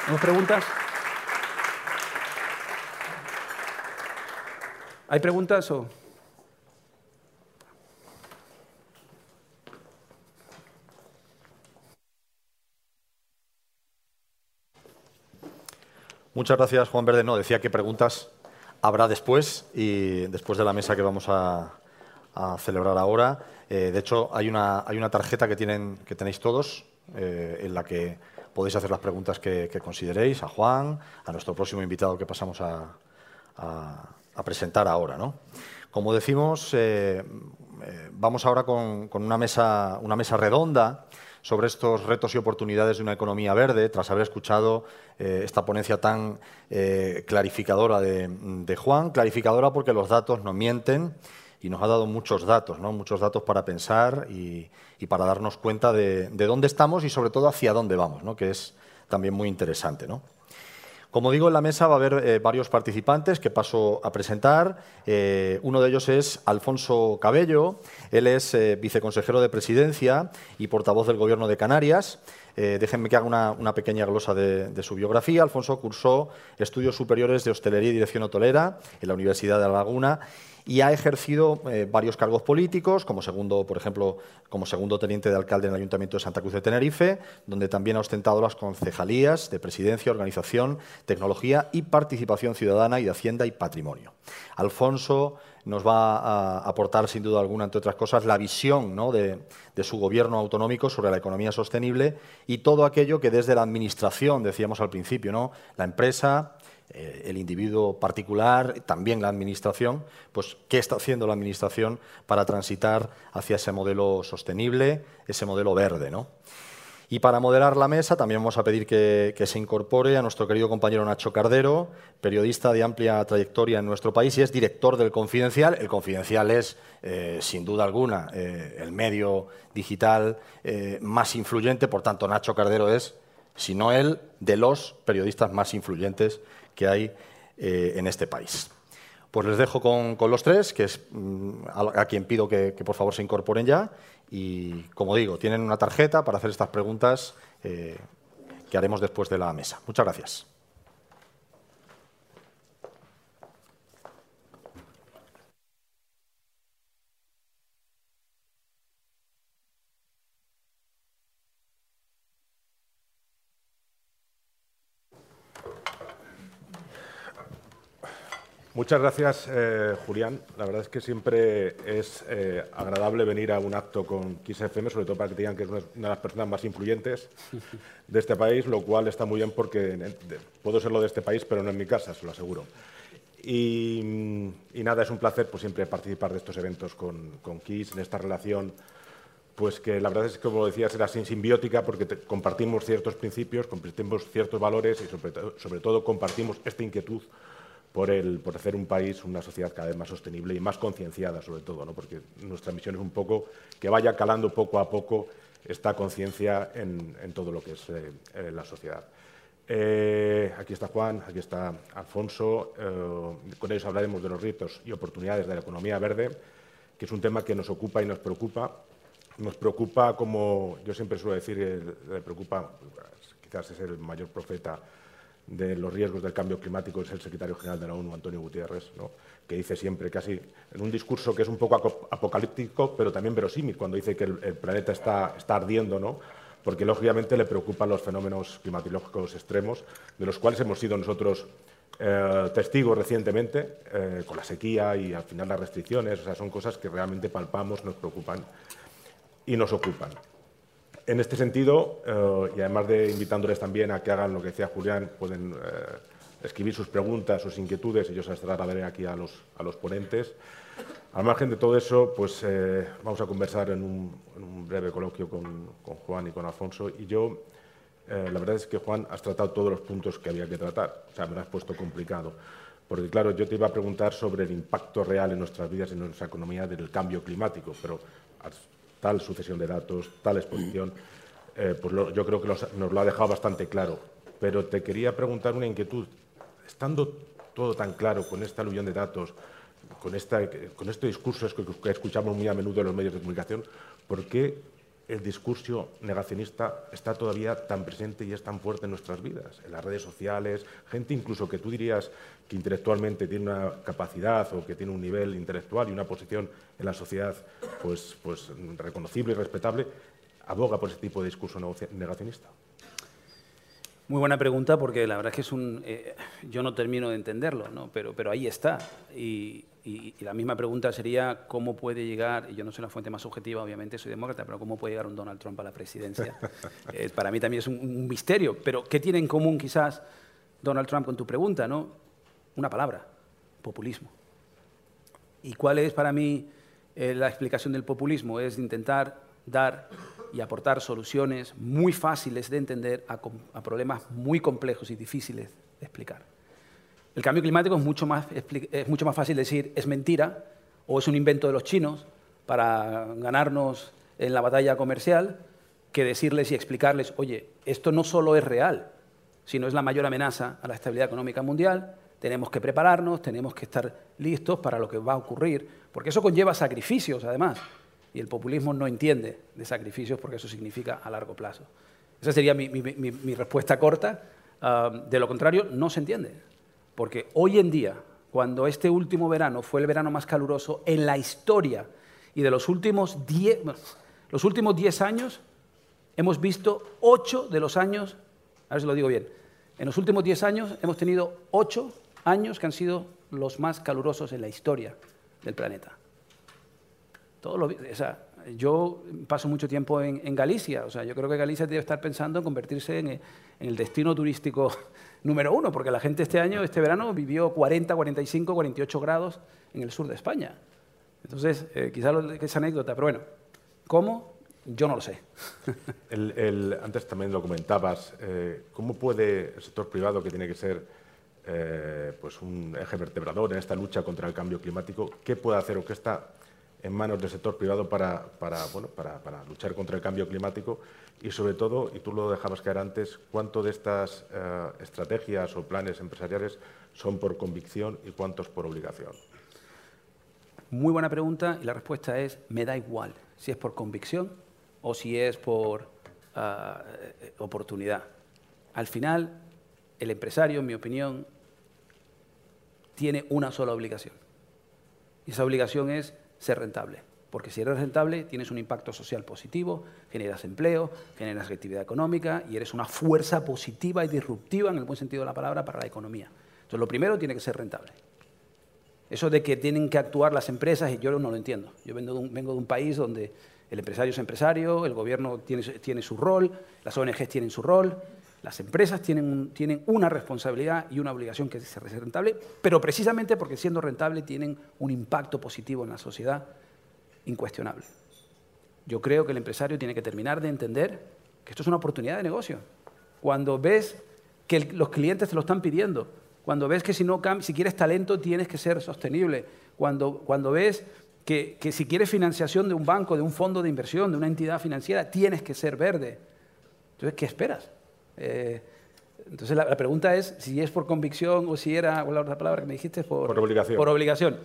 Speaker 2: ¿Tenemos preguntas? ¿Hay preguntas o...?
Speaker 1: Muchas gracias, Juan Verde. No, decía que preguntas habrá después y después de la mesa que vamos a, a celebrar ahora. Eh, de hecho, hay una, hay una tarjeta que, tienen, que tenéis todos eh, en la que podéis hacer las preguntas que, consideréis a Juan, a nuestro próximo invitado que pasamos a, presentar ahora. ¿no? Como decimos, eh, vamos ahora con, con, una, mesa, una mesa redonda sobre estos retos y oportunidades de una economía verde, tras haber escuchado esta ponencia tan clarificadora de, de Juan, clarificadora porque los datos no mienten y nos ha dado muchos datos, ¿no? muchos datos para pensar y, para darnos cuenta de, dónde estamos y sobre todo hacia dónde vamos, ¿no? que es también muy interesante. ¿no? Como digo, en la mesa va a haber eh, varios participantes que paso a presentar. Eh, uno de ellos es Alfonso Cabello. Él es eh, viceconsejero de Presidencia y portavoz del Gobierno de Canarias. déjenme que haga una, pequeña glosa de, de, su biografía. Alfonso cursó estudios superiores de hostelería y dirección hotelera en la Universidad de La Laguna y ha ejercido eh, varios cargos políticos, como segundo, por ejemplo, como segundo teniente de alcalde en el Ayuntamiento de Santa Cruz de Tenerife, donde también ha ostentado las concejalías de Presidencia, Organización, Tecnología y Participación Ciudadana y de Hacienda y Patrimonio. Alfonso nos va a aportar, sin duda alguna, entre otras cosas, la visión de, de, su gobierno autonómico sobre la economía sostenible y todo aquello que desde la Administración, decíamos al principio, ¿no? la empresa, eh, el individuo particular, también la Administración, pues qué está haciendo la Administración para transitar hacia ese modelo sostenible, ese modelo verde. ¿no? Y para moderar la mesa también vamos a pedir que, se incorpore a nuestro querido compañero Nacho Cardero, periodista de amplia trayectoria en nuestro país y es director del Confidencial. El Confidencial es, eh, sin duda alguna, eh, el medio digital más influyente, por tanto Nacho Cardero es, si no él, de los periodistas más influyentes que hay eh, en este país. Pues les dejo con, los tres, que es mm, a, quien pido que, por favor se incorporen ya. Y como digo, tienen una tarjeta para hacer estas preguntas eh, que haremos después de la mesa. Muchas gracias.
Speaker 3: Muchas gracias, eh, Julián. La verdad es que siempre es eh, agradable venir a un acto con XFM, sobre todo para que digan que es una de las personas más influyentes de este país, lo cual está muy bien porque puedo serlo de este país, pero no en mi casa, se lo aseguro. Y, nada, es un placer pues, siempre participar de estos eventos con, con KISS, en esta relación pues que la verdad es que, como decías, era simbiótica porque compartimos ciertos principios, compartimos ciertos valores y sobre todo compartimos esta inquietud por, el, por hacer un país, una sociedad cada vez más sostenible y más concienciada, sobre todo, ¿no? porque nuestra misión es un poco que vaya calando poco a poco esta conciencia en, en, todo lo que es eh, eh, la sociedad. Eh, aquí está Juan, aquí está Alfonso. con ellos hablaremos de los retos y oportunidades de la economía verde, que es un tema que nos ocupa y nos preocupa. Nos preocupa, como yo siempre suelo decir, le preocupa, quizás es el mayor profeta de los riesgos del cambio climático es el secretario general de la ONU, Antonio Gutiérrez, que dice siempre, casi en un discurso que es un poco apocalíptico, pero también verosímil, cuando dice que el, planeta está, está ardiendo, ¿no? porque lógicamente le preocupan los fenómenos climatológicos extremos, de los cuales hemos sido nosotros eh, testigos recientemente, eh, con la sequía y al final las restricciones, o sea, son cosas que realmente palpamos, nos preocupan y nos ocupan. En este sentido, eh, y además de invitándoles también a que hagan lo que decía Julián, pueden eh, escribir sus preguntas, sus inquietudes, y yo se las trasladaré aquí a los, a los ponentes. Al margen de todo eso, pues eh, vamos a conversar en un, breve coloquio con, Juan y con Alfonso. Y yo, la verdad es que Juan, has tratado todos los puntos que había que tratar. O sea, me lo has puesto complicado. Porque, claro, yo te iba a preguntar sobre el impacto real en nuestras vidas y en nuestra economía del cambio climático, pero tal sucesión de datos, tal exposición, eh, pues yo creo que nos lo ha dejado bastante claro. Pero te quería preguntar una inquietud. Estando todo tan claro con esta aluvión de datos, con, esta, con este discurso que, escuchamos muy a menudo en los medios de comunicación, ¿por qué el discurso negacionista está todavía tan presente y es tan fuerte en nuestras vidas, en las redes sociales, gente incluso que tú dirías que intelectualmente tiene una capacidad o que tiene un nivel intelectual y una posición en la sociedad pues, pues reconocible y respetable, aboga por ese tipo de discurso negacionista.
Speaker 2: Muy buena pregunta porque la verdad es que es un... Eh, yo no termino de entenderlo, ¿no? pero, pero ahí está. Y, y, la misma pregunta sería cómo puede llegar, y yo no soy la fuente más objetiva, obviamente soy demócrata, pero cómo puede llegar un Donald Trump a la presidencia. Eh, para mí también es un, misterio, pero ¿qué tiene en común quizás Donald Trump con tu pregunta? ¿no? Una palabra, populismo. ¿Y cuál es para mí eh, la explicación del populismo? Es intentar dar y aportar soluciones muy fáciles de entender a problemas muy complejos y difíciles de explicar. El cambio climático es mucho, más, es mucho más fácil decir es mentira o es un invento de los chinos para ganarnos en la batalla comercial que decirles y explicarles, oye, esto no solo es real, sino es la mayor amenaza a la estabilidad económica mundial, tenemos que prepararnos, tenemos que estar listos para lo que va a ocurrir, porque eso conlleva sacrificios además, y el populismo no entiende de sacrificios porque eso significa a largo plazo. Esa sería mi, respuesta corta. Ah, de lo contrario, no se entiende. Porque hoy en día, cuando este último verano fue el verano más caluroso en la historia y de los últimos 10 los últimos años, hemos visto 8 de los años, a ver si lo digo bien, en los últimos 10 años hemos tenido 8 años que han sido los más calurosos en la historia del planeta. Todo lo, o sea, yo paso mucho tiempo en, Galicia, o sea, yo creo que Galicia debe estar pensando en convertirse en, el destino turístico número uno, porque la gente este año, este verano, vivió 40, 45, 48 grados en el sur de España. Entonces, eh, quizás es anécdota, pero bueno, ¿cómo? Yo no lo sé.
Speaker 3: antes también lo comentabas, eh, ¿cómo puede el sector privado, que tiene que ser eh, pues un eje vertebrador en esta lucha contra el cambio climático, qué puede hacer o qué está en manos del sector privado para, luchar contra el cambio climático y, sobre todo, y tú lo dejabas caer antes, cuánto de estas eh, estrategias o planes empresariales son por convicción y cuántos por obligación.
Speaker 2: Muy buena pregunta y la respuesta es, me da igual si es por convicción o si es por ah, oportunidad. Al final, el empresario, en mi opinión, tiene una sola obligación. Y esa obligación es ser rentable. Porque si eres rentable, tienes un impacto social positivo, generas empleo, generas actividad económica y eres una fuerza positiva y disruptiva, en el buen sentido de la palabra, para la economía. Entonces, lo primero tiene que ser rentable. Eso de que tienen que actuar las empresas, yo no lo entiendo. Yo vengo de un, país donde el empresario es empresario, el gobierno tiene, tiene su rol, las ONGs tienen su rol, las empresas tienen, tienen una responsabilidad y una obligación que es ser rentable, pero precisamente porque siendo rentable tienen un impacto positivo en la sociedad incuestionable. Yo creo que el empresario tiene que terminar de entender que esto es una oportunidad de negocio. Cuando ves que los clientes te lo están pidiendo, cuando ves que si, no, si quieres talento tienes que ser sostenible, cuando, cuando ves que, que si quieres financiación de un banco, de un fondo de inversión, de una entidad financiera, tienes que ser verde. Entonces, ¿qué esperas? Eh, entonces la, pregunta es si es por convicción o si era, la otra palabra que me dijiste, por,
Speaker 3: por obligación.
Speaker 2: Por obligación.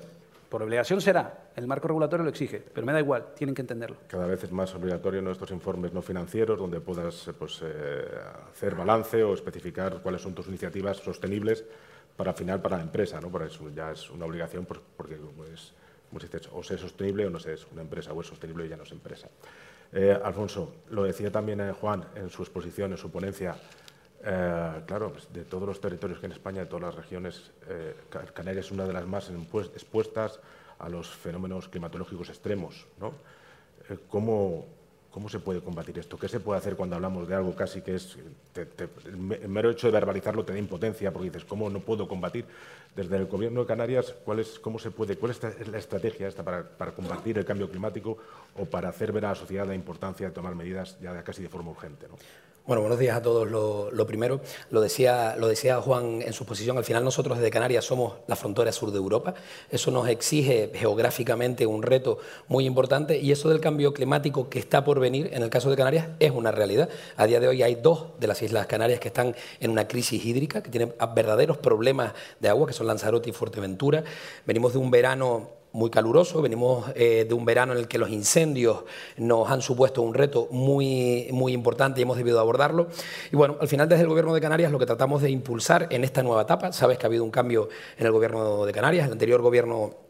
Speaker 2: Por obligación será, el marco regulatorio lo exige, pero me da igual, tienen que entenderlo.
Speaker 3: Cada vez es más obligatorio en estos informes no financieros donde puedas eh, pues, eh, hacer balance o especificar cuáles son tus iniciativas sostenibles para final para la empresa, ¿no? Por eso ya es una obligación porque pues, como dices, o es sostenible o no es una empresa, o es sostenible y ya no es empresa. Eh, Alfonso, lo decía también eh, Juan en su exposición, en su ponencia, eh, claro, pues, de todos los territorios que en España, de todas las regiones, Canarias es una de las más expuestas a los fenómenos climatológicos extremos. ¿no? ¿cómo, ¿Cómo se puede combatir esto? ¿Qué se puede hacer cuando hablamos de algo casi que es... el mero hecho de verbalizarlo te da impotencia porque dices, ¿cómo no puedo combatir? Desde el Gobierno de Canarias, ¿cuál es, cómo se puede, ¿cuál es la estrategia esta para, para, combatir el cambio climático o para hacer ver a la sociedad la importancia de tomar medidas ya casi de forma urgente? ¿no?
Speaker 4: Bueno, buenos días a todos. Lo, primero, lo decía, Juan en su posición, al final nosotros desde Canarias somos la frontera sur de Europa. Eso nos exige geográficamente un reto muy importante y eso del cambio climático que está por venir, en el caso de Canarias, es una realidad. A día de hoy hay dos de las Islas Canarias que están en una crisis hídrica, que tienen verdaderos problemas de agua, que son Lanzarote y Fuerteventura. Venimos de un verano muy caluroso, venimos eh, de un verano en el que los incendios nos han supuesto un reto muy, muy importante y hemos debido abordarlo. Y bueno, al final desde el Gobierno de Canarias lo que tratamos de impulsar en esta nueva etapa, sabes que ha habido un cambio en el Gobierno de Canarias, el anterior Gobierno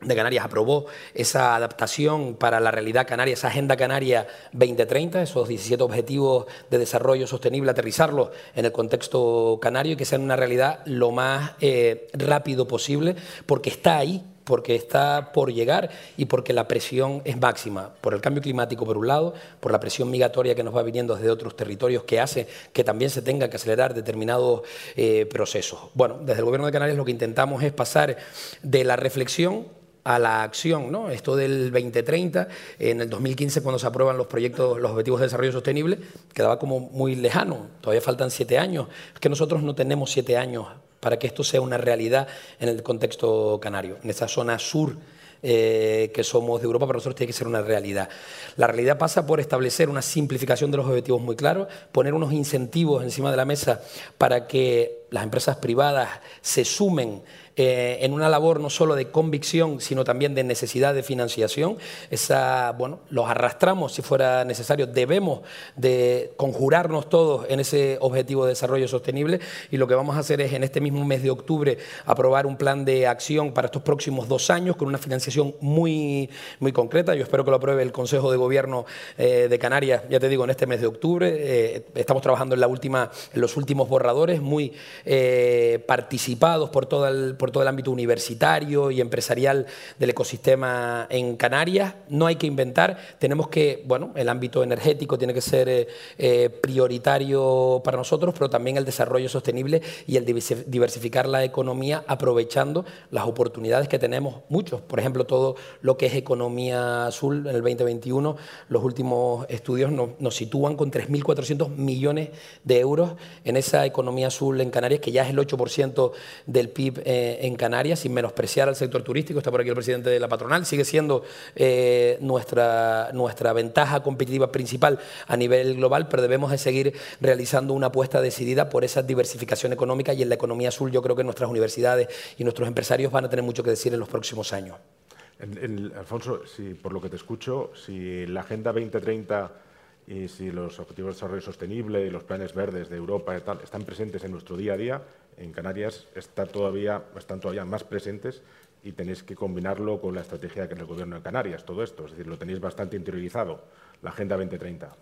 Speaker 4: de Canarias aprobó esa adaptación para la realidad canaria, esa Agenda Canaria 2030, esos 17 objetivos de desarrollo sostenible, aterrizarlos en el contexto canario y que sean una realidad lo más eh, rápido posible, porque está ahí, porque está por llegar y porque la presión es máxima, por el cambio climático por un lado, por la presión migratoria que nos va viniendo desde otros territorios que hace que también se tenga que acelerar determinados eh, procesos. Bueno, desde el Gobierno de Canarias lo que intentamos es pasar de la reflexión a la acción, ¿no? Esto del 2030, en el 2015 cuando se aprueban los proyectos, los objetivos de desarrollo sostenible, quedaba como muy lejano, todavía faltan siete años. Es que nosotros no tenemos siete años para que esto sea una realidad en el contexto canario, en esa zona sur eh, que somos de Europa, para nosotros tiene que ser una realidad. La realidad pasa por establecer una simplificación de los objetivos muy claros, poner unos incentivos encima de la mesa para que las empresas privadas se sumen eh, en una labor no solo de convicción, sino también de necesidad de financiación. Esa, bueno, los arrastramos si fuera necesario. Debemos de conjurarnos todos en ese objetivo de desarrollo sostenible y lo que vamos a hacer es en este mismo mes de octubre aprobar un plan de acción para estos próximos dos años con una financiación muy, muy concreta. Yo espero que lo apruebe el Consejo de Gobierno eh, de Canarias, ya te digo, en este mes de octubre. Eh, estamos trabajando en, la última, los últimos borradores, muy participados por todo el por todo el ámbito universitario y empresarial del ecosistema en Canarias. No hay que inventar, tenemos que, bueno, el ámbito energético tiene que ser eh, eh, prioritario para nosotros, pero también el desarrollo sostenible y el diversificar la economía aprovechando las oportunidades que tenemos, muchos. Por ejemplo, todo lo que es economía azul en el 2021, los últimos estudios nos sitúan con 3.400 millones de euros en esa economía azul en Canarias, que ya es el 8% del PIB. Eh, en Canarias, sin menospreciar al sector turístico. Está por aquí el presidente de la patronal. Sigue siendo eh, nuestra, nuestra ventaja competitiva principal a nivel global, pero debemos de seguir realizando una apuesta decidida por esa diversificación económica y en la economía azul yo creo que nuestras universidades y nuestros empresarios van a tener mucho que decir en los próximos años.
Speaker 3: Alfonso, si, por lo que te escucho, si la Agenda 2030 y si los Objetivos de Desarrollo Sostenible y los planes verdes de Europa están presentes en nuestro día a día, en Canarias está todavía, están todavía más presentes y tenéis que combinarlo con la estrategia que es el Gobierno de Canarias, todo esto. Es decir, lo tenéis bastante interiorizado, la Agenda 2030.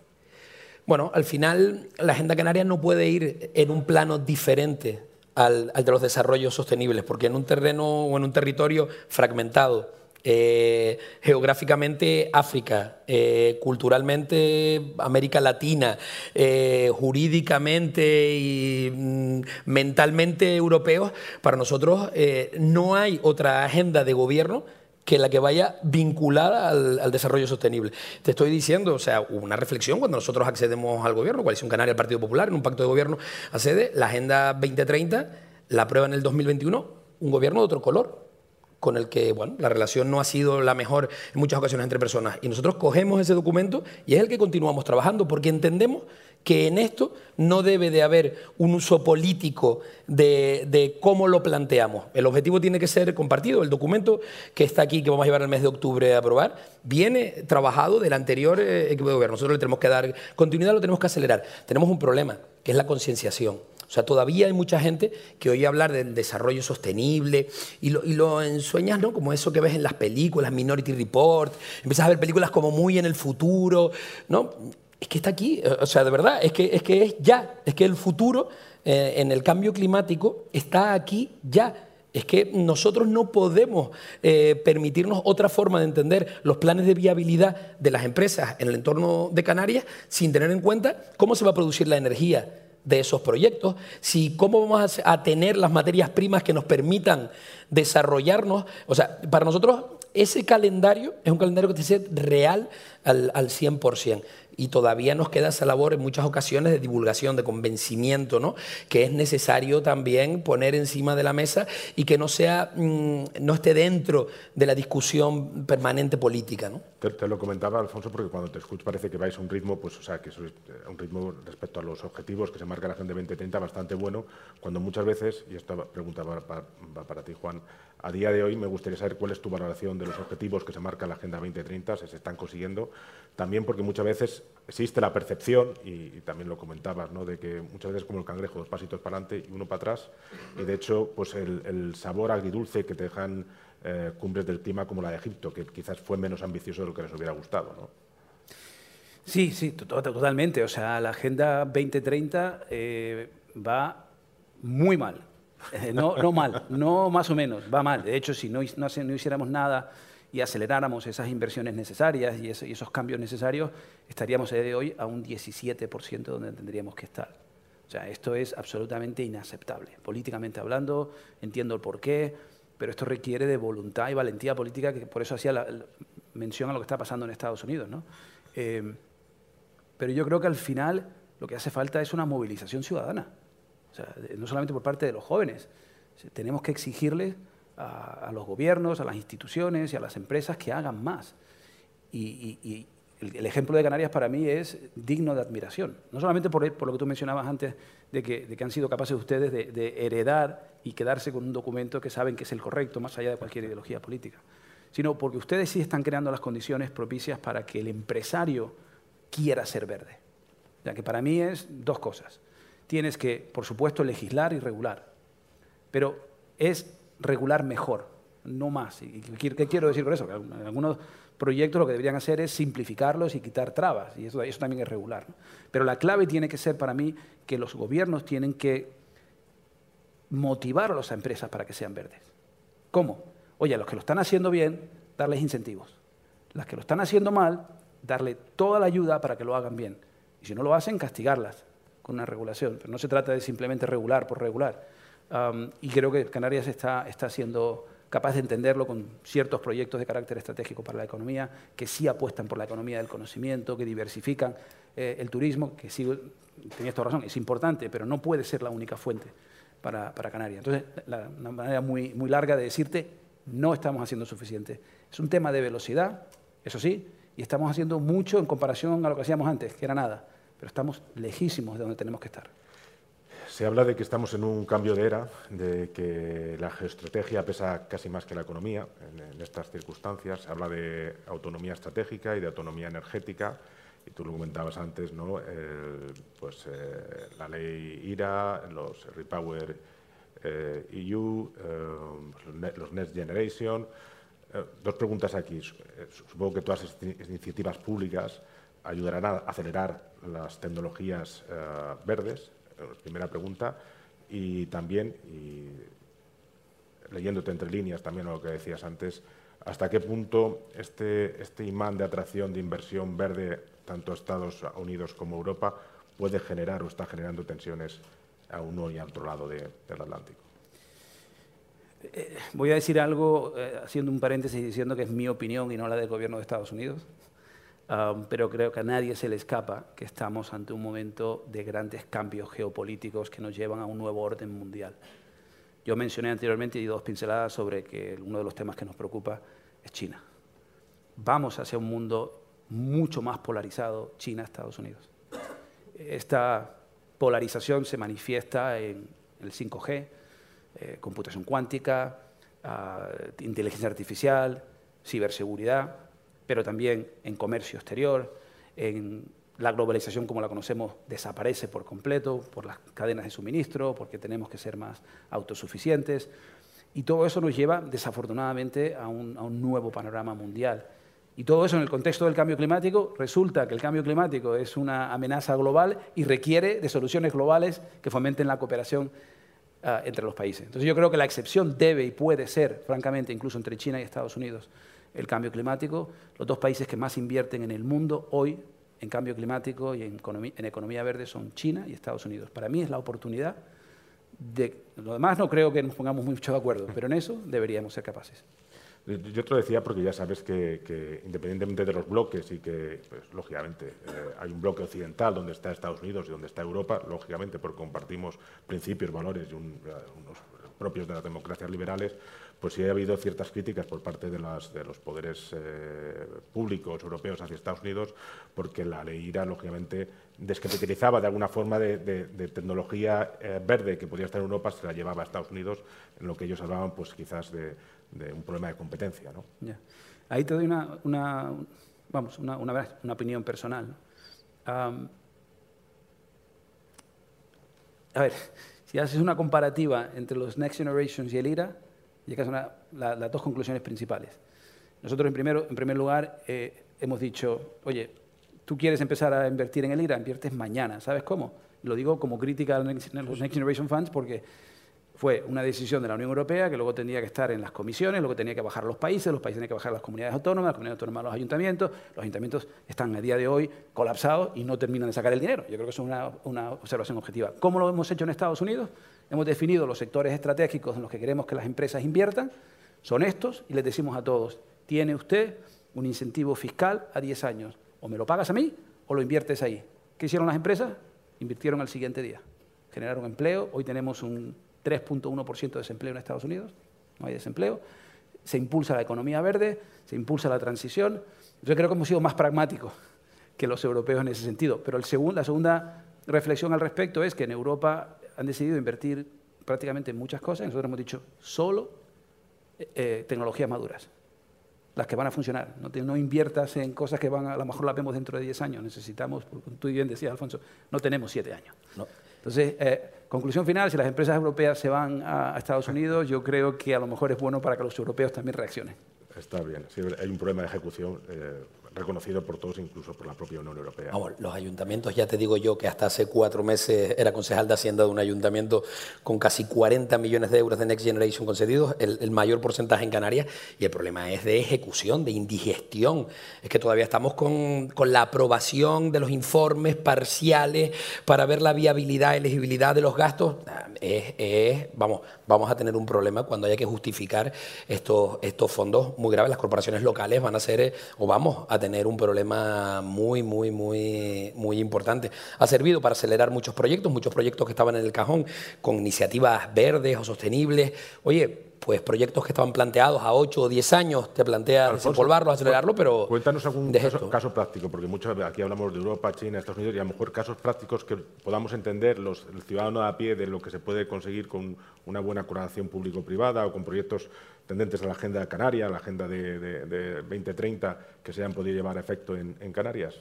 Speaker 4: Bueno, al final la Agenda Canaria no puede ir en un plano diferente al de los desarrollos sostenibles, porque en un terreno o en un territorio fragmentado, eh, geográficamente África, eh, culturalmente América Latina, eh, jurídicamente y mm, mentalmente europeos, para nosotros no hay otra agenda de gobierno que la que vaya vinculada al, desarrollo sostenible. Te estoy diciendo, o sea, una reflexión cuando nosotros accedemos al gobierno, Coalición Canaria, el Partido Popular, en un pacto de gobierno accede, la Agenda 2030 la aprueba en el 2021 un gobierno de otro color, con el que bueno, la relación no ha sido la mejor en muchas ocasiones entre personas. Y nosotros cogemos ese documento y es el que continuamos trabajando, porque entendemos que en esto no debe de haber un uso político de, cómo lo planteamos. El objetivo tiene que ser compartido. El documento que está aquí, que vamos a llevar el mes de octubre a aprobar, viene trabajado del anterior eh, equipo de gobierno. Nosotros le tenemos que dar continuidad, lo tenemos que acelerar. Tenemos un problema, que es la concienciación. O sea, todavía hay mucha gente que oye hablar del desarrollo sostenible y lo, ensueñas, ¿no? Como eso que ves en las películas, Minority Report, empiezas a ver películas como muy en el futuro, ¿no? Es que está aquí, o sea, de verdad, es que es, que es ya, es que el futuro eh, en el cambio climático está aquí ya. Es que nosotros no podemos eh, permitirnos otra forma de entender los planes de viabilidad de las empresas en el entorno de Canarias sin tener en cuenta cómo se va a producir la energía, de esos proyectos, si cómo vamos a tener las materias primas que nos permitan desarrollarnos. O sea, para nosotros ese calendario es un calendario que tiene que ser real al, al 100% y todavía nos queda esa labor en muchas ocasiones de divulgación, de convencimiento, ¿no? que es necesario también poner encima de la mesa y que no, sea, mm, no esté dentro de la discusión permanente política. ¿no?
Speaker 3: Te, lo comentaba, Alfonso, porque cuando te escucho parece que vais a un ritmo, pues, o sea, que es eh, un ritmo respecto a los objetivos que se marca la Agenda 2030 bastante bueno, cuando muchas veces, y esta pregunta va para, para ti, Juan, a día de hoy me gustaría saber cuál es tu valoración de los objetivos que se marca la Agenda 2030, si se están consiguiendo, también porque muchas veces existe la percepción, y, también lo comentabas, ¿no? de que muchas veces como el cangrejo, dos pasitos para adelante y uno para atrás, y de hecho pues el, sabor agridulce que te dejan eh, cumbres del clima como la de Egipto, que quizás fue menos ambicioso de lo que les hubiera gustado. ¿no?
Speaker 2: Sí, sí, totalmente. O sea, la Agenda 2030 eh, va muy mal eh, no, no mal, no más o menos, va mal. De hecho, si no, hiciéramos nada y aceleráramos esas inversiones necesarias y, esos cambios necesarios, estaríamos de hoy a un 17% donde tendríamos que estar. O sea, esto es absolutamente inaceptable. Políticamente hablando, entiendo el porqué, pero esto requiere de voluntad y valentía política, que por eso hacía la, mención a lo que está pasando en Estados Unidos. ¿no? Eh, pero yo creo que al final lo que hace falta es una movilización ciudadana no solamente por parte de los jóvenes. Tenemos que exigirles a, los gobiernos, a las instituciones y a las empresas que hagan más. Y, el, ejemplo de Canarias para mí es digno de admiración. No solamente por, lo que tú mencionabas antes, de que, han sido capaces ustedes de, de, heredar y quedarse con un documento que saben que es el correcto, más allá de cualquier ideología política, sino porque ustedes sí están creando las condiciones propicias para que el empresario quiera ser verde. Ya que para mí es dos cosas tienes que, por supuesto, legislar y regular. Pero es regular mejor, no más. ¿Y qué quiero decir con eso? Que algunos proyectos lo que deberían hacer es simplificarlos y quitar trabas, y eso, eso también es regular. Pero la clave tiene que ser para mí que los gobiernos tienen que motivar a las empresas para que sean verdes. ¿Cómo? Oye, a los que lo están haciendo bien, darles incentivos. Las que lo están haciendo mal, darle toda la ayuda para que lo hagan bien. Y si no lo hacen, castigarlas con una regulación. Pero no se trata de simplemente regular por regular. y creo que Canarias está, está siendo capaz de entenderlo con ciertos proyectos de carácter estratégico para la economía, que sí apuestan por la economía del conocimiento, que diversifican eh, el turismo, que sí, tenías toda razón, es importante, pero no puede ser la única fuente para, Canarias. Entonces, una manera muy, muy larga de decirte, no estamos haciendo suficiente. Es un tema de velocidad, eso sí, y estamos haciendo mucho en comparación a lo que hacíamos antes, que era nada, pero estamos lejísimos de donde tenemos que estar.
Speaker 3: Se habla de que estamos en un cambio de era, de que la geoestrategia pesa casi más que la economía en, estas circunstancias. Se habla de autonomía estratégica y de autonomía energética. Y tú lo comentabas antes, ¿no? pues, eh, la ley IRA, los Repower eh, EU, eh, los Next Generation. dos preguntas aquí. Supongo que todas estas iniciativas públicas ayudarán a acelerar las tecnologías verdes, primera pregunta. Y también, y leyéndote entre líneas también lo que decías antes, ¿hasta qué punto este, este imán de atracción de inversión verde, tanto Estados Unidos como Europa, puede generar o está generando tensiones a uno y a otro lado del Atlántico?
Speaker 2: Eh, voy a decir algo, eh, haciendo un paréntesis, diciendo que es mi opinión y no la del gobierno de Estados Unidos pero creo que a nadie se le escapa que estamos ante un momento de grandes cambios geopolíticos que nos llevan a un nuevo orden mundial. Yo mencioné anteriormente y dos pinceladas sobre que uno de los temas que nos preocupa es China. Vamos hacia un mundo mucho más polarizado, China-Estados Unidos. Esta polarización se manifiesta en el 5G, eh, computación cuántica, ah, inteligencia artificial, ciberseguridad pero también en comercio exterior, en la globalización como la conocemos desaparece por completo por las cadenas de suministro, porque tenemos que ser más autosuficientes. Y todo eso nos lleva, desafortunadamente, a un, nuevo panorama mundial. Y todo eso en el contexto del cambio climático, resulta que el cambio climático es una amenaza global y requiere de soluciones globales que fomenten la cooperación uh, entre los países. Entonces yo creo que la excepción debe y puede ser, francamente, incluso entre China y Estados Unidos, el cambio climático. Los dos países que más invierten en el mundo hoy en cambio climático y en economía, verde son China y Estados Unidos. Para mí es la oportunidad de... Lo demás no creo que nos pongamos mucho de acuerdo, pero en eso deberíamos ser capaces.
Speaker 3: Yo te lo decía porque ya sabes que, independientemente de los bloques y que, pues, lógicamente, eh, hay un bloque occidental donde está Estados Unidos y donde está Europa, lógicamente porque compartimos principios, valores y unos propios de las democracias liberales, pues sí ha habido ciertas críticas por parte de, de los poderes eh, públicos europeos hacia Estados Unidos, porque la ley IRA, lógicamente, descapitalizaba de alguna forma de, tecnología eh, verde que podía estar en Europa, se la llevaba a Estados Unidos, en lo que ellos hablaban, pues quizás de, un problema de competencia. ¿no?
Speaker 2: Ahí te doy una, vamos, una, opinión personal. a ver, si haces una comparativa entre los Next Generations y el IRA, y acá son las dos conclusiones principales. Nosotros, en, primero, primer lugar, eh, hemos dicho, oye, tú quieres empezar a invertir en el IRA, inviertes mañana. ¿Sabes cómo? Lo digo como crítica a los Next Generation Funds porque fue una decisión de la Unión Europea que luego tenía que estar en las comisiones, luego tenía que bajar los países, los países tenían que bajar las comunidades autónomas, las comunidades autónomas los ayuntamientos, los ayuntamientos están a día de hoy colapsados y no terminan de sacar el dinero. Yo creo que eso es una observación objetiva. ¿Cómo lo hemos hecho en Estados Unidos? Hemos definido los sectores estratégicos en los que queremos que las empresas inviertan, son estos, y les decimos a todos, tiene usted un incentivo fiscal a 10 años, o me lo pagas a mí o lo inviertes ahí. ¿Qué hicieron las empresas? Invirtieron al siguiente día, generaron empleo, hoy tenemos un 3.1% de desempleo en Estados Unidos, no hay desempleo, se impulsa la economía verde, se impulsa la transición, yo creo que hemos sido más pragmáticos que los europeos en ese sentido, pero el la segunda reflexión al respecto es que en Europa han decidido invertir prácticamente en muchas cosas. Nosotros hemos dicho solo eh, eh, tecnologías maduras, las que van a funcionar. No, no, inviertas en cosas que van a, a lo mejor las vemos dentro de 10 años. Necesitamos, tú bien decías, Alfonso, no tenemos 7 años. Entonces, eh, conclusión final, si las empresas europeas se van a, Estados Unidos, yo creo que a lo mejor es bueno para que los europeos también reaccionen.
Speaker 3: Está bien. hay un problema de ejecución reconocido por todos, incluso por la propia Unión Europea.
Speaker 4: Vamos, los ayuntamientos, ya te digo yo que hasta hace cuatro meses era concejal de Hacienda de un ayuntamiento con casi 40 millones de euros de Next Generation concedidos, el, mayor porcentaje en Canarias, y el problema es de ejecución, de indigestión. Es que todavía estamos con, con la aprobación de los informes parciales para ver la viabilidad, elegibilidad de los gastos. Es, vamos, vamos a tener un problema cuando haya que justificar estos, estos fondos muy muy grave. Las corporaciones locales van a ser o vamos a tener un problema muy, muy, muy, muy importante. Ha servido para acelerar muchos proyectos, muchos proyectos que estaban en el cajón con iniciativas verdes o sostenibles. Oye, pues proyectos que estaban planteados a 8 o 10 años, te planteas desempolvarlos, acelerarlo, pero...
Speaker 3: Cuéntanos algún caso, práctico, porque muchos aquí hablamos de Europa, China, Estados Unidos, y a lo mejor casos prácticos que podamos entender los, el ciudadano a pie de lo que se puede conseguir con una buena colaboración público-privada o con proyectos tendentes a la agenda canaria, a la agenda de, 2030, que se hayan podido llevar a efecto en, Canarias.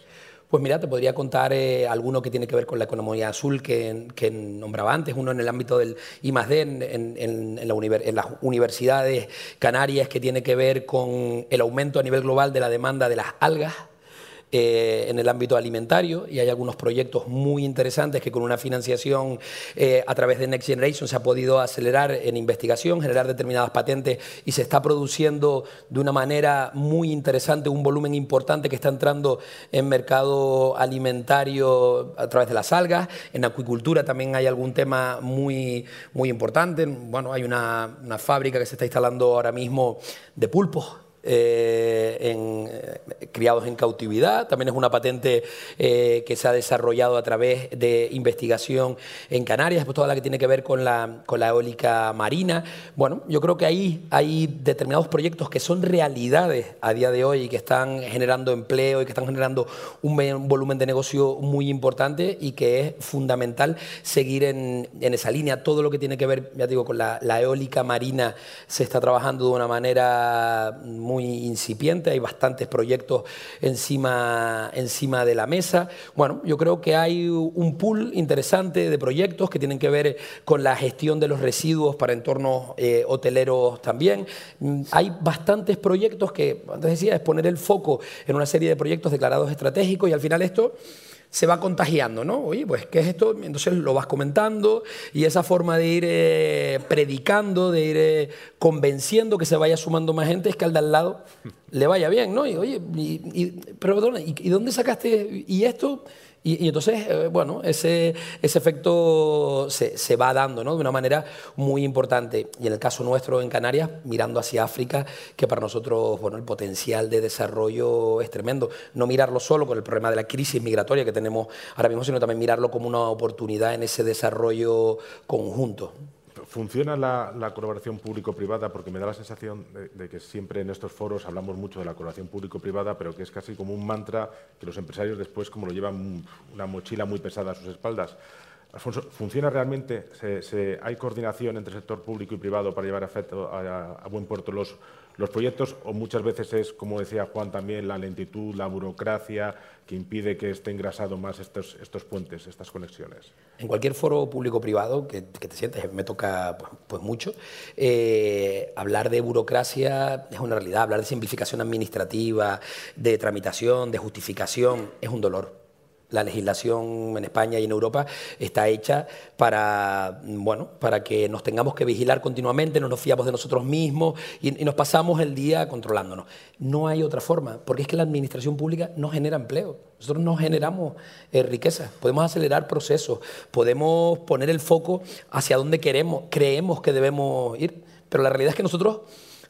Speaker 4: Pues mira, te podría contar eh, alguno que tiene que ver con la economía azul que, nombraba antes, uno en el ámbito del I+.D. En, en las universidades canarias que tiene que ver con el aumento a nivel global de la demanda de las algas eh, en el ámbito alimentario y hay algunos proyectos muy interesantes que con una financiación eh, a través de Next Generation se ha podido acelerar en investigación, generar determinadas patentes y se está produciendo de una manera muy interesante un volumen importante que está entrando en mercado alimentario a través de las algas. En acuicultura también hay algún tema muy, muy importante. Bueno, hay una, una fábrica que se está instalando ahora mismo de pulpos eh, eh, criados en cautividad. También es una patente eh, que se ha desarrollado a través de investigación en Canarias, pues toda la que tiene que ver con la, con la eólica marina. Bueno, yo creo que ahí hay determinados proyectos que son realidades a día de hoy y que están generando empleo y que están generando un, volumen de negocio muy importante y que es fundamental seguir en, en, esa línea. Todo lo que tiene que ver, ya digo, con la, la eólica marina se está trabajando de una manera incipiente, hay bastantes proyectos encima, encima de la mesa. Bueno, yo creo que hay un pool interesante de proyectos que tienen que ver con la gestión de los residuos para entornos eh, hoteleros también. Mm, hay bastantes proyectos que, antes decía, es poner el foco en una serie de proyectos declarados estratégicos y al final esto se va contagiando, ¿no? Oye, pues, ¿qué es esto? Entonces lo vas comentando y esa forma de ir eh, predicando, de ir eh, convenciendo que se vaya sumando más gente es que al de al lado le vaya bien, ¿no? Y oye, y, pero, ¿y, ¿y dónde sacaste? ¿Y esto? Y, entonces, eh, bueno, ese, efecto se, se, va dando ¿no? de una manera muy importante. Y en el caso nuestro en Canarias, mirando hacia África, que para nosotros bueno, el potencial de desarrollo es tremendo. No mirarlo solo con el problema de la crisis migratoria que tenemos ahora mismo, sino también mirarlo como una oportunidad en ese desarrollo conjunto.
Speaker 3: ¿Funciona la, colaboración público-privada? Porque me da la sensación de, que siempre en estos foros hablamos mucho de la colaboración público-privada, pero que es casi como un mantra que los empresarios después como lo llevan una mochila muy pesada a sus espaldas. ¿Funciona realmente? hay coordinación entre el sector público y privado para llevar a, a buen puerto los, los proyectos o muchas veces es, como decía Juan también, la lentitud, la burocracia que impide que esté engrasado más estos, estos puentes, estas conexiones?
Speaker 4: En cualquier foro público-privado que, te sientes, me toca pues, pues mucho, eh, hablar de burocracia es una realidad, hablar de simplificación administrativa, de tramitación, de justificación, es un dolor la legislación en España y en Europa está hecha para, bueno, para que nos tengamos que vigilar continuamente, no nos fiamos de nosotros mismos y, nos pasamos el día controlándonos. No hay otra forma, porque es que la administración pública no genera empleo. Nosotros no generamos eh, riqueza, podemos acelerar procesos, podemos poner el foco hacia donde queremos, creemos que debemos ir, pero la realidad es que nosotros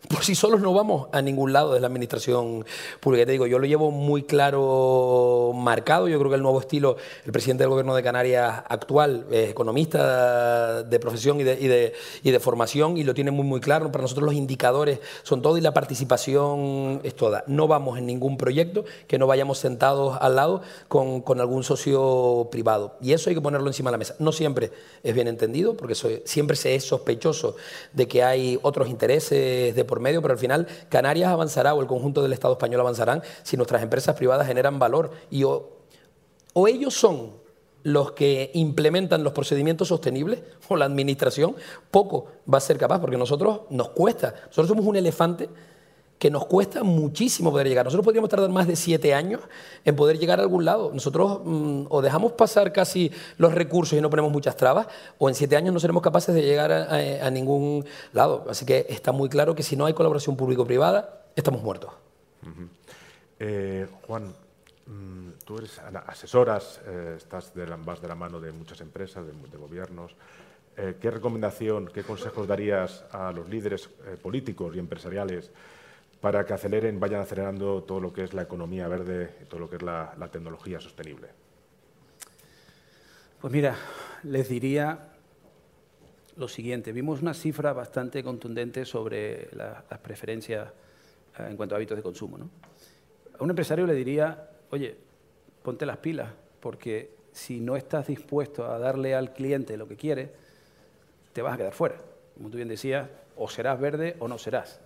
Speaker 4: por sí solos no vamos a ningún lado de la administración pública. Te digo, yo lo llevo muy claro marcado. Yo creo que el nuevo estilo, el presidente del gobierno de Canarias actual, es economista de profesión y de, y de, formación y lo tiene muy, muy claro. Para nosotros los indicadores son todo y la participación es toda. No vamos en ningún proyecto que no vayamos sentados al lado con, con algún socio privado. Y eso hay que ponerlo encima de la mesa. No siempre es bien entendido, porque siempre se es sospechoso de que hay otros intereses de por medio, pero al final Canarias avanzará o el conjunto del Estado español avanzarán si nuestras empresas privadas generan valor. Y o, ellos son los que implementan los procedimientos sostenibles o la administración, poco va a ser capaz, porque nosotros nos cuesta, nosotros somos un elefante que nos cuesta muchísimo poder llegar. Nosotros podríamos tardar más de siete años en poder llegar a algún lado. Nosotros mm, o dejamos pasar casi los recursos y no ponemos muchas trabas, o en siete años no seremos capaces de llegar a, ningún lado. Así que está muy claro que si no hay colaboración público-privada, estamos muertos.
Speaker 3: Eh, Juan, mm, tú eres asesoras, eh, estás de la, vas de la mano de muchas empresas, de, gobiernos. Eh, ¿Qué recomendación, qué consejos darías a los líderes políticos y empresariales para que aceleren, vayan acelerando todo lo que es la economía verde todo lo que es la, tecnología sostenible?
Speaker 2: Pues mira, les diría lo siguiente. Vimos una cifra bastante contundente sobre las preferencias eh, en cuanto a hábitos de consumo. A un empresario le diría, oye, ponte las pilas, porque si no estás dispuesto a darle al cliente lo que quiere, te vas a quedar fuera. Como tú bien decías, o serás verde o no serás.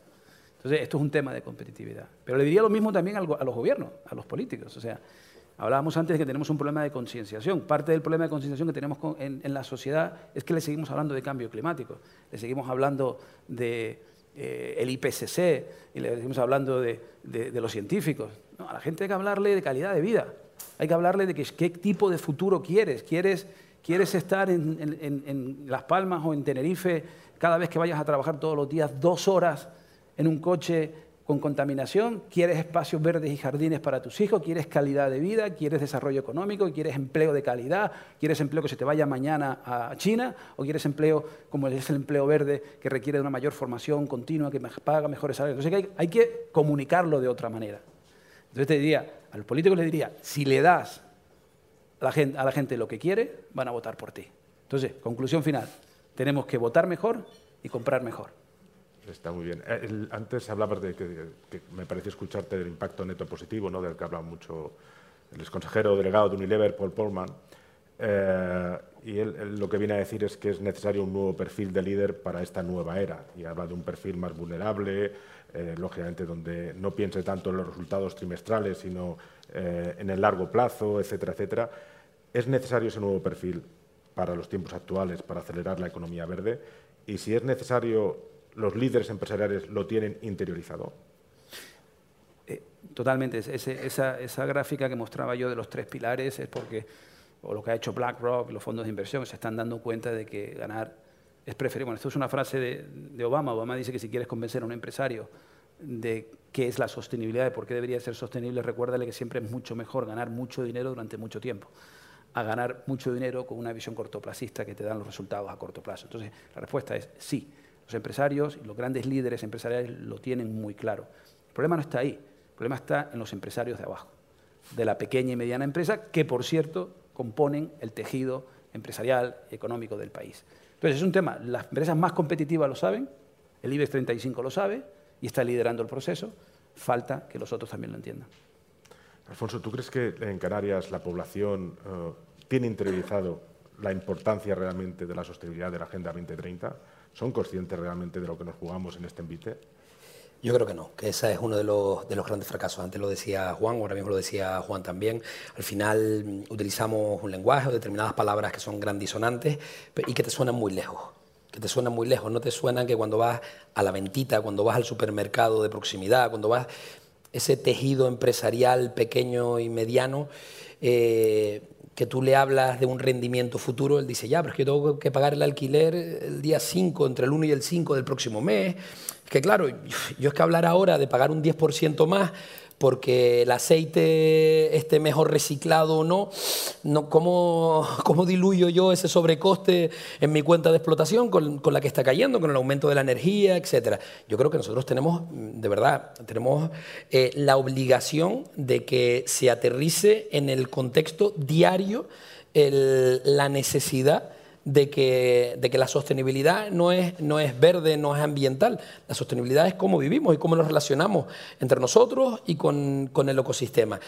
Speaker 2: Entonces, esto es un tema de competitividad. Pero le diría lo mismo también a los gobiernos, a los políticos. O sea, hablábamos antes de que tenemos un problema de concienciación. Parte del problema de concienciación que tenemos en, la sociedad es que le seguimos hablando de cambio climático, le seguimos hablando de eh, IPCC y le seguimos hablando de, los científicos. a la gente hay que hablarle de calidad de vida, hay que hablarle de qué tipo de futuro quieres. ¿Quieres, quieres estar en Las Palmas o en Tenerife cada vez que vayas a trabajar todos los días dos horas? En un coche con contaminación, quieres espacios verdes y jardines para tus hijos, quieres calidad de vida, quieres desarrollo económico, quieres empleo de calidad, quieres empleo que se te vaya mañana a China o quieres empleo como es el empleo verde que requiere de una mayor formación continua, que paga mejores salarios. Entonces hay, hay que comunicarlo de otra manera. Entonces te diría, a los políticos les diría, si le das a la, gente, a la gente lo que quiere, van a votar por ti. Entonces, conclusión final, tenemos que votar mejor y comprar mejor.
Speaker 3: Está muy bien. Eh, antes hablabas de que, me pareció escucharte del impacto neto positivo, ¿no? del que habla mucho el exconsejero delegado de Unilever, Paul Polman. Eh, y él, lo que viene a decir es que es necesario un nuevo perfil de líder para esta nueva era. Y habla de un perfil más vulnerable, eh, lógicamente donde no piense tanto en los resultados trimestrales, sino en el largo plazo, etcétera, etcétera. Es necesario ese nuevo perfil para los tiempos actuales, para acelerar la economía verde. Y si es necesario los líderes empresariales lo tienen interiorizado?
Speaker 2: Eh, totalmente. esa, gráfica que mostraba yo de los tres pilares es porque, o lo que ha hecho BlackRock, los fondos de inversión, se están dando cuenta de que ganar es preferible. Bueno, esto es una frase de, de Obama. Obama dice que si quieres convencer a un empresario de qué es la sostenibilidad, de por qué debería ser sostenible, recuérdale que siempre es mucho mejor ganar mucho dinero durante mucho tiempo a ganar mucho dinero con una visión cortoplacista que te dan los resultados a corto plazo. Entonces, la respuesta es sí. Los empresarios y los grandes líderes empresariales lo tienen muy claro. El problema no está ahí, el problema está en los empresarios de abajo, de la pequeña y mediana empresa, que por cierto componen el tejido empresarial y económico del país. Entonces es un tema, las empresas más competitivas lo saben, el IBEX 35 lo sabe y está liderando el proceso, falta que los otros también lo entiendan.
Speaker 3: Alfonso, ¿tú crees que en Canarias la población eh, tiene interiorizado la importancia realmente de la sostenibilidad de la Agenda 2030? ¿Son conscientes realmente de lo que nos jugamos en este envite?
Speaker 4: Yo creo que no, que ese es uno de los, de los, grandes fracasos. Antes lo decía Juan, ahora mismo lo decía Juan también. Al final mm, utilizamos un lenguaje o determinadas palabras que son grandisonantes y que te suenan muy lejos. Que te suenan muy lejos. No te suenan que cuando vas a la ventita, cuando vas al supermercado de proximidad, cuando vas ese tejido empresarial pequeño y mediano, eh, que tú le hablas de un rendimiento futuro, él dice, ya, pero es que yo tengo que pagar el alquiler el día 5, entre el 1 y el 5 del próximo mes. Es que claro, yo es que hablar ahora de pagar un 10% más porque el aceite esté mejor reciclado o no, no ¿cómo, ¿cómo, diluyo yo ese sobrecoste en mi cuenta de explotación con, con, la que está cayendo, con el aumento de la energía, etcétera? Yo creo que nosotros tenemos, de verdad, tenemos eh, la obligación de que se aterrice en el contexto diario la necesidad de que, de que la sostenibilidad no es, no es verde, no es ambiental. La sostenibilidad es cómo vivimos y cómo nos relacionamos entre nosotros y con, con el ecosistema.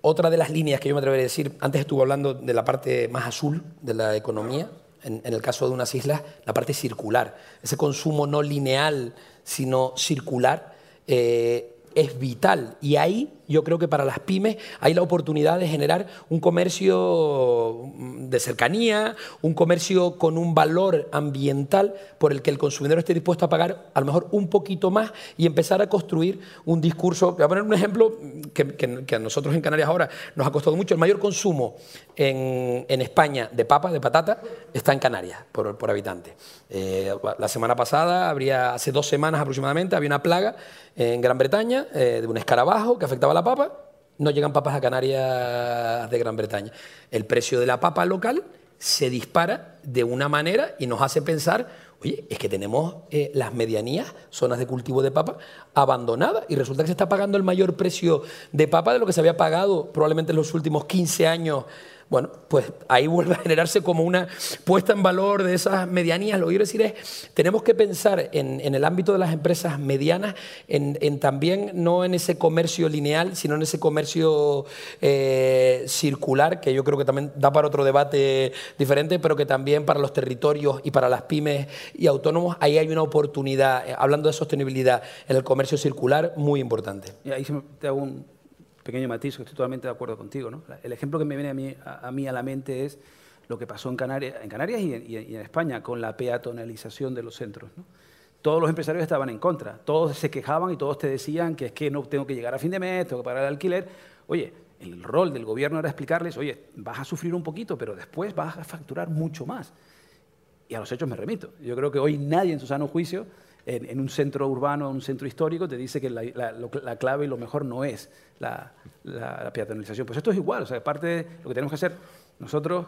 Speaker 4: Otra de las líneas que yo me atrevería a decir, antes estuve hablando de la parte más azul de la economía, en, el caso de unas islas, la parte circular, ese consumo no lineal, sino circular, eh, es vital. Y ahí yo creo que para las pymes hay la oportunidad de generar un comercio de cercanía, un comercio con un valor ambiental por el que el consumidor esté dispuesto a pagar a lo mejor un poquito más y empezar a construir un discurso. Voy a poner un ejemplo que, a nosotros en Canarias ahora nos ha costado mucho. El mayor consumo en, España de papa, de patata, está en Canarias por, habitante. Eh, la semana pasada, habría, hace dos semanas aproximadamente, había una plaga en Gran Bretaña eh, de un escarabajo que afectaba la papa, no llegan papas a Canarias de Gran Bretaña. El precio de la papa local se dispara de una manera y nos hace pensar Oye, es que tenemos eh, las medianías, zonas de cultivo de papa, abandonadas y resulta que se está pagando el mayor precio de papa de lo que se había pagado probablemente en los últimos 15 años bueno, pues ahí vuelve a generarse como una puesta en valor de esas medianías. Lo que quiero decir es, tenemos que pensar en, el ámbito de las empresas medianas, en, también no en ese comercio lineal, sino en ese comercio eh, circular, que yo creo que también da para otro debate diferente, pero que también para los territorios y para las pymes y autónomos, ahí hay una oportunidad, eh, hablando de sostenibilidad en el comercio circular, muy importante.
Speaker 2: Y ahí un pequeño matiz, que estoy totalmente de acuerdo contigo. ¿no? El ejemplo que me viene a mí a, mí a la mente es lo que pasó en Canarias, en Canarias y, en, España con la peatonalización de los centros. ¿no? Todos los empresarios estaban en contra, todos se quejaban y todos te decían que es que no tengo que llegar a fin de mes, tengo que pagar el alquiler. Oye, el rol del gobierno era explicarles, oye, vas a sufrir un poquito, pero después vas a facturar mucho más. Y a los hechos me remito. Yo creo que hoy nadie en su sano juicio en, un centro urbano, en un centro histórico, te dice que la, clave y lo mejor no es la, peatonalización. Pues esto es igual, o sea, parte de lo que tenemos que hacer nosotros,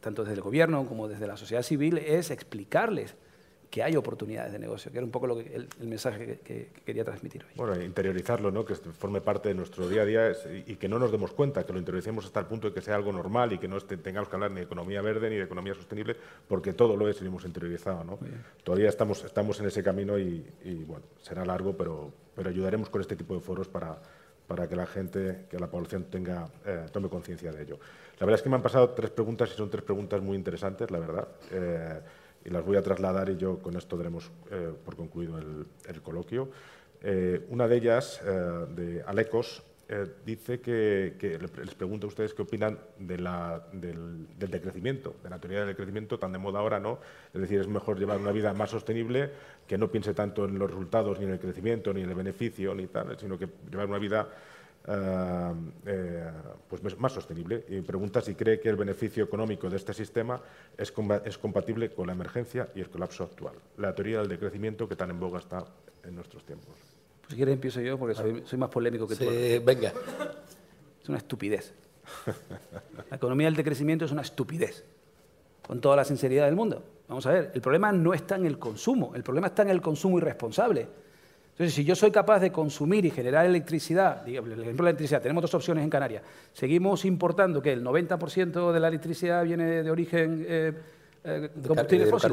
Speaker 2: tanto desde el gobierno como desde la sociedad civil, es explicarles que hay oportunidades de negocio, que era un poco lo que, el, mensaje que, quería transmitir hoy.
Speaker 3: Bueno, interiorizarlo, ¿no? que forme parte de nuestro día a día y que no nos demos cuenta, que lo interioricemos hasta el punto de que sea algo normal y que no tengamos que hablar ni de economía verde ni de economía sostenible, porque todo lo es y lo hemos interiorizado. ¿no? Todavía estamos, estamos en ese camino y, bueno, será largo, pero, pero ayudaremos con este tipo de foros para, para que la gente, que la población tenga, eh, tome conciencia de ello. La verdad es que me han pasado tres preguntas y son tres preguntas muy interesantes, la verdad. Eh, y las voy a trasladar y yo con esto daremos eh, por concluido el, coloquio. Eh, una de ellas, eh, de Alecos, dice que, les pregunto a ustedes qué opinan de del, decrecimiento, de la teoría del decrecimiento tan de moda ahora, ¿no? Es decir, es mejor llevar una vida más sostenible, que no piense tanto en los resultados, ni en el crecimiento, ni en el beneficio, ni tal, sino que llevar una vida eh, eh, pues más sostenible y pregunta si cree que el beneficio económico de este sistema es, es, compatible con la emergencia y el colapso actual, la teoría del decrecimiento que tan en boga está en nuestros tiempos.
Speaker 2: Pues si quieres empiezo yo porque soy, más polémico que tú.
Speaker 4: Venga.
Speaker 2: Es una estupidez. La economía del decrecimiento es una estupidez, con toda la sinceridad del mundo. Vamos a ver, el problema no está en el consumo, el problema está en el consumo irresponsable. Entonces, si yo soy capaz de consumir y generar electricidad, el ejemplo de la electricidad, tenemos dos opciones en Canarias. Seguimos importando que el 90% de la electricidad viene de origen eh, eh, combustible fósil.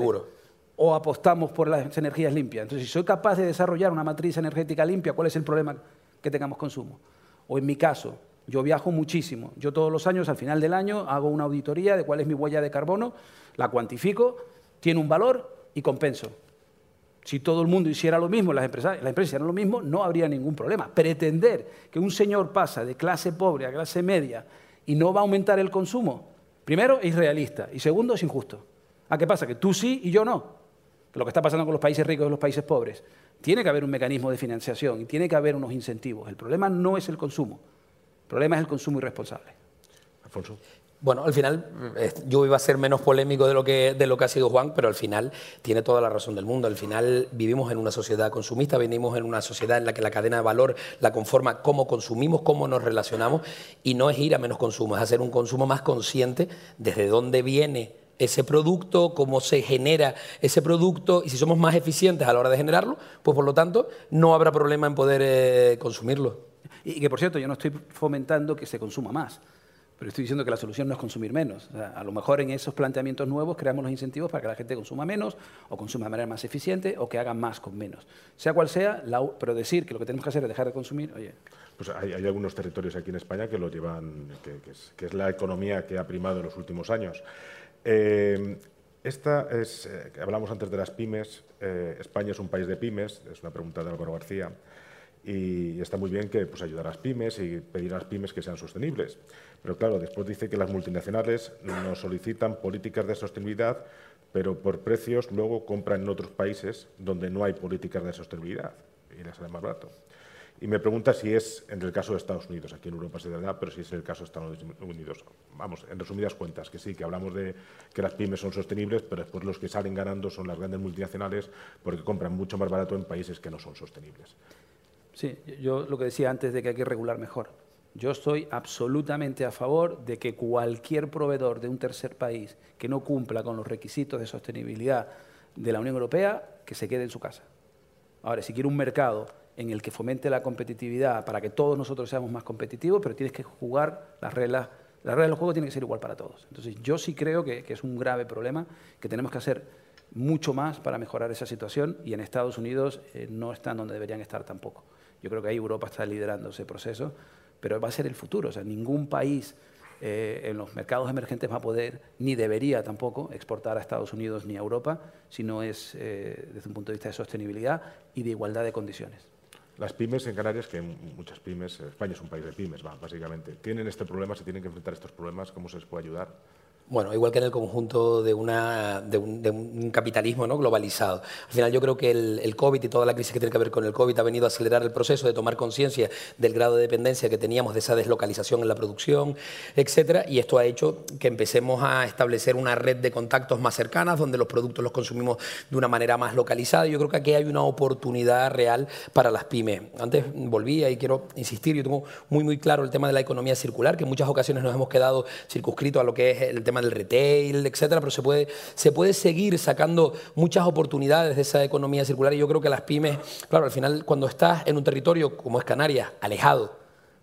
Speaker 2: O apostamos por las energías limpias. Entonces, si soy capaz de desarrollar una matriz energética limpia, ¿cuál es el problema que tengamos consumo? O en mi caso, yo viajo muchísimo. Yo todos los años, al final del año, hago una auditoría de cuál es mi huella de carbono, la cuantifico, tiene un valor y compenso. Si todo el mundo hiciera lo mismo, las empresas, las empresas hicieran lo mismo, no habría ningún problema. Pretender que un señor pasa de clase pobre a clase media y no va a aumentar el consumo, primero es irrealista y segundo es injusto. ¿A qué pasa? Que tú sí y yo no. lo que está pasando con los países ricos y los países pobres. Tiene que haber un mecanismo de financiación y tiene que haber unos incentivos. El problema no es el consumo, el problema es el consumo irresponsable.
Speaker 3: Alfonso.
Speaker 4: Bueno, al final eh, yo iba a ser menos polémico de lo, que, de lo que ha sido Juan, pero al final tiene toda la razón del mundo. Al final vivimos en una sociedad consumista, venimos en una sociedad en la que la cadena de valor la conforma cómo consumimos, cómo nos relacionamos, y no es ir a menos consumo, es hacer un consumo más consciente desde dónde viene ese producto, cómo se genera ese producto, y si somos más eficientes a la hora de generarlo, pues por lo tanto no habrá problema en poder eh, consumirlo.
Speaker 2: Y que por cierto, yo no estoy fomentando que se consuma más. Pero estoy diciendo que la solución no es consumir menos. a lo mejor en esos planteamientos nuevos creamos los incentivos para que la gente consuma menos o consuma de manera más eficiente o que haga más con menos. Sea cual sea, pero decir que lo que tenemos que hacer es dejar de consumir, oye.
Speaker 3: Pues hay, algunos territorios aquí en España que lo llevan, que, es, la economía que ha primado en los últimos años. Eh, esta es, eh, hablamos antes de las pymes, eh, España es un país de pymes, es una pregunta de Álvaro García y está muy bien que pues, ayudar a las pymes y pedir a las pymes que sean sostenibles. Pero claro, después dice que las multinacionales nos solicitan políticas de sostenibilidad, pero por precios luego compran en otros países donde no hay políticas de sostenibilidad y les sale más barato. Y me pregunta si es en el caso de Estados Unidos, aquí en Europa se da, pero si es el caso de Estados Unidos. Vamos, en resumidas cuentas, que sí, que hablamos de que las pymes son sostenibles, pero después los que salen ganando son las grandes multinacionales porque compran mucho más barato en países que no son sostenibles.
Speaker 2: Sí, yo lo que decía antes de que hay que regular mejor. Yo estoy absolutamente a favor de que cualquier proveedor de un tercer país que no cumpla con los requisitos de sostenibilidad de la Unión Europea, que se quede en su casa. Ahora, si quiere un mercado en el que fomente la competitividad para que todos nosotros seamos más competitivos, pero tienes que jugar las reglas, las reglas del juego tienen que ser igual para todos. Entonces, yo sí creo que, es un grave problema, que tenemos que hacer mucho más para mejorar esa situación y en Estados Unidos eh, no están donde deberían estar tampoco. Yo creo que ahí Europa está liderando ese proceso, pero va a ser el futuro. O sea, ningún país eh, en los mercados emergentes va a poder, ni debería tampoco, exportar a Estados Unidos ni a Europa, si no es eh, desde un punto de vista de sostenibilidad y de igualdad de condiciones.
Speaker 3: Las pymes en Canarias, que muchas pymes, España es un país de pymes, básicamente, tienen este problema, se tienen que enfrentar estos problemas, ¿cómo se les puede ayudar?
Speaker 4: Bueno, igual que en el conjunto de, una, de, un, capitalismo ¿no? globalizado. Al final yo creo que el, COVID y toda la crisis que tiene que ver con el COVID ha venido a acelerar el proceso de tomar conciencia del grado de dependencia que teníamos de esa deslocalización en la producción, etcétera, y esto ha hecho que empecemos a establecer una red de contactos más cercanas donde los productos los consumimos de una manera más localizada. Yo creo que aquí hay una oportunidad real para las pymes. Antes volvía y quiero insistir, yo tengo muy muy claro el tema de la economía circular, que en muchas ocasiones nos hemos quedado circunscritos a lo que es el tema del retail, etcétera, pero se puede, se puede seguir sacando muchas oportunidades de esa economía circular y yo creo que las pymes, claro, al final cuando estás en un territorio como es Canarias, alejado,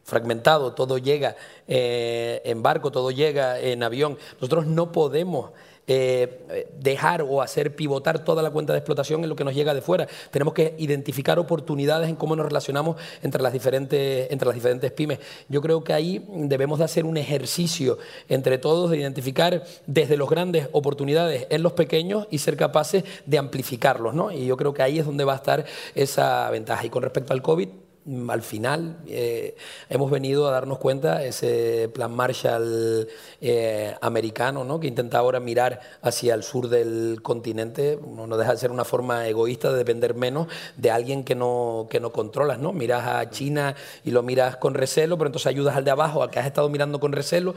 Speaker 4: fragmentado, todo llega eh, en barco, todo llega en avión, nosotros no podemos eh, dejar o hacer pivotar toda la cuenta de explotación en lo que nos llega de fuera. Tenemos que identificar oportunidades en cómo nos relacionamos entre las diferentes, entre las diferentes pymes. Yo creo que ahí debemos de hacer un ejercicio entre todos de identificar desde los grandes oportunidades en los pequeños y ser capaces de amplificarlos. ¿no? Y yo creo que ahí es donde va a estar esa ventaja. Y con respecto al COVID, al final eh, hemos venido a darnos cuenta ese plan Marshall eh, americano, ¿no? que intenta ahora mirar hacia el sur del continente, no deja de ser una forma egoísta de depender menos de alguien que no, que no controlas. ¿no? Miras a China y lo miras con recelo, pero entonces ayudas al de abajo, al que has estado mirando con recelo.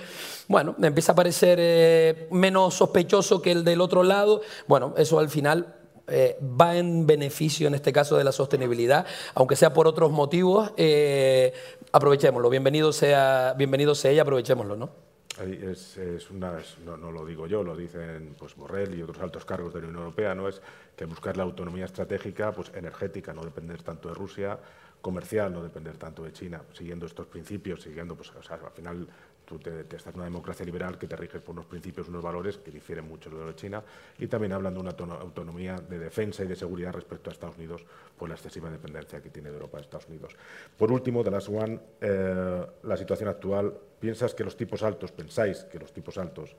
Speaker 4: Bueno, empieza a parecer eh, menos sospechoso que el del otro lado. Bueno, eso al final eh, va en beneficio, en este caso, de la sostenibilidad, aunque sea por otros motivos, eh, aprovechémoslo. Bienvenido sea, bienvenido sea y aprovechémoslo, ¿no?
Speaker 3: Es, una, no, lo digo yo, lo dicen pues, Borrell y otros altos cargos de la Unión Europea, ¿no? es que buscar la autonomía estratégica pues, energética, no depender tanto de Rusia, comercial, no depender tanto de China, siguiendo estos principios, siguiendo, pues, o sea, al final tú te, estás en una democracia liberal que te riges por unos principios, unos valores que difieren mucho de lo de China, y también hablan de una autonomía de defensa y de seguridad respecto a Estados Unidos por la excesiva dependencia que tiene de Europa de Estados Unidos. Por último, de las One, eh, la situación actual, ¿piensas que los tipos altos, pensáis que los tipos altos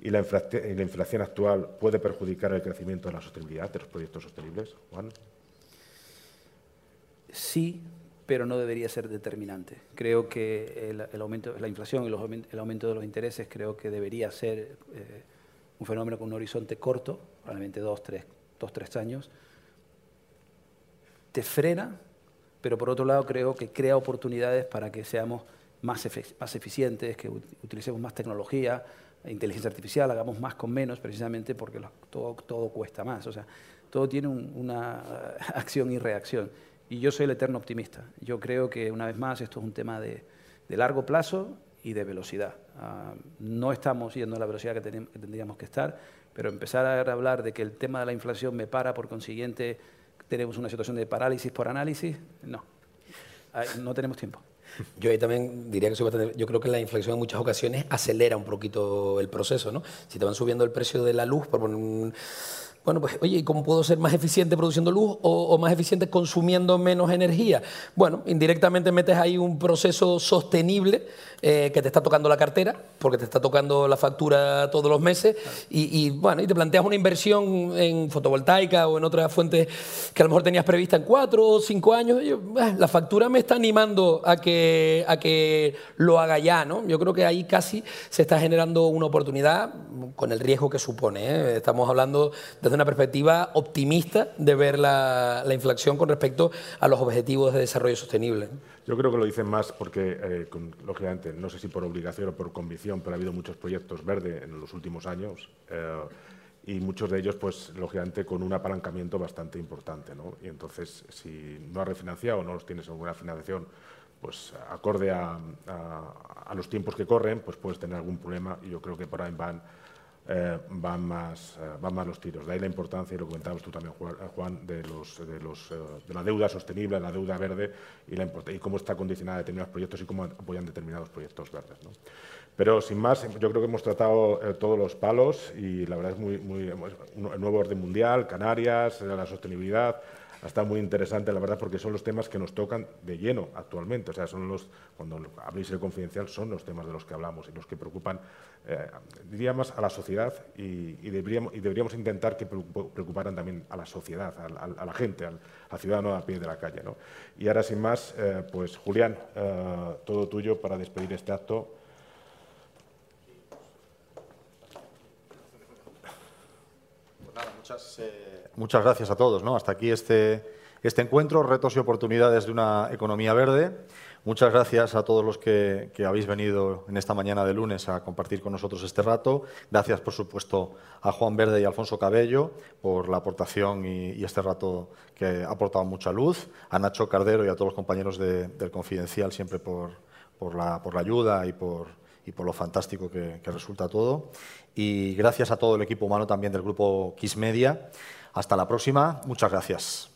Speaker 3: y la, y la inflación actual puede perjudicar el crecimiento de la sostenibilidad de los proyectos sostenibles? Juan.
Speaker 2: Sí, pero no debería ser determinante. Creo que el, aumento, la inflación y el aumento de los intereses creo que debería ser eh, un fenómeno con un horizonte corto, probablemente dos, tres, dos, tres años. Te frena, pero por otro lado creo que crea oportunidades para que seamos más, eficientes, que utilicemos más tecnología, inteligencia artificial, hagamos más con menos, precisamente porque todo, todo cuesta más. O sea, todo tiene una acción y reacción. Y yo soy el eterno optimista. Yo creo que, una vez más, esto es un tema de, largo plazo y de velocidad. Ah, no estamos yendo a la velocidad que, tendríamos que estar, pero empezar a hablar de que el tema de la inflación me para, por consiguiente tenemos una situación de parálisis por análisis, no. No tenemos tiempo.
Speaker 4: Yo ahí también diría que soy bastante, yo creo que la inflación en muchas ocasiones acelera un poquito el proceso, ¿no? Si te van subiendo el precio de la luz, por poner un bueno, pues, oye, ¿y cómo puedo ser más eficiente produciendo luz o, más eficiente consumiendo menos energía? Bueno, indirectamente metes ahí un proceso sostenible eh, que te está tocando la cartera, porque te está tocando la factura todos los meses, y, bueno, y te planteas una inversión en fotovoltaica o en otras fuentes que a lo mejor tenías prevista en cuatro o cinco años. Ah, la factura me está animando a que, a que lo haga ya, ¿no? Yo creo que ahí casi se está generando una oportunidad con el riesgo que supone. ¿eh? Estamos hablando desde una perspectiva optimista de ver la, inflación con respecto a los objetivos de desarrollo sostenible.
Speaker 3: Yo creo que lo dicen más porque, eh, lógicamente, no sé si por obligación o por convicción, pero ha habido muchos proyectos verdes en los últimos años. Eh, y muchos de ellos, pues lógicamente, con un apalancamiento bastante importante. ¿no? Y entonces, si no has refinanciado o no tienes alguna financiación pues acorde a, a, los tiempos que corren, pues puedes tener algún problema y yo creo que por ahí van eh, van, más, eh, van más los tiros. De ahí la importancia, y lo comentabas tú también, Juan, de, los, de, los, eh, de la deuda sostenible, la deuda verde y, la y, cómo está condicionada a determinados proyectos y cómo apoyan determinados proyectos verdes. ¿no? Pero sin más, yo creo que hemos tratado todos los palos y la verdad es muy, muy nuevo orden mundial, Canarias, la sostenibilidad, está muy interesante, la verdad, porque son los temas que nos tocan de lleno actualmente. O sea, son los, cuando habléis de confidencial, son los temas de los que hablamos y los que preocupan, eh, diría más, a la sociedad y, deberíamos, intentar que preocuparan también a la sociedad, a, la gente, al, ciudadano a pie de la calle. ¿no? Y ahora, sin más, eh, pues Julián, eh, todo tuyo para despedir este acto.
Speaker 1: Pues nada, muchas muchas gracias a todos. ¿no? Hasta aquí este, este encuentro, retos y oportunidades de una economía verde. Muchas gracias a todos los que, habéis venido en esta mañana de lunes a compartir con nosotros este rato. Gracias, por supuesto, a Juan Verde y Alfonso Cabello por la aportación y, este rato que ha aportado mucha luz. A Nacho Cardero y a todos los compañeros del Confidencial siempre por, por, la, por la ayuda y por, y por lo fantástico que, que resulta todo. Y gracias a todo el equipo humano también del grupo Kiss Media. Hasta la próxima. Muchas gracias.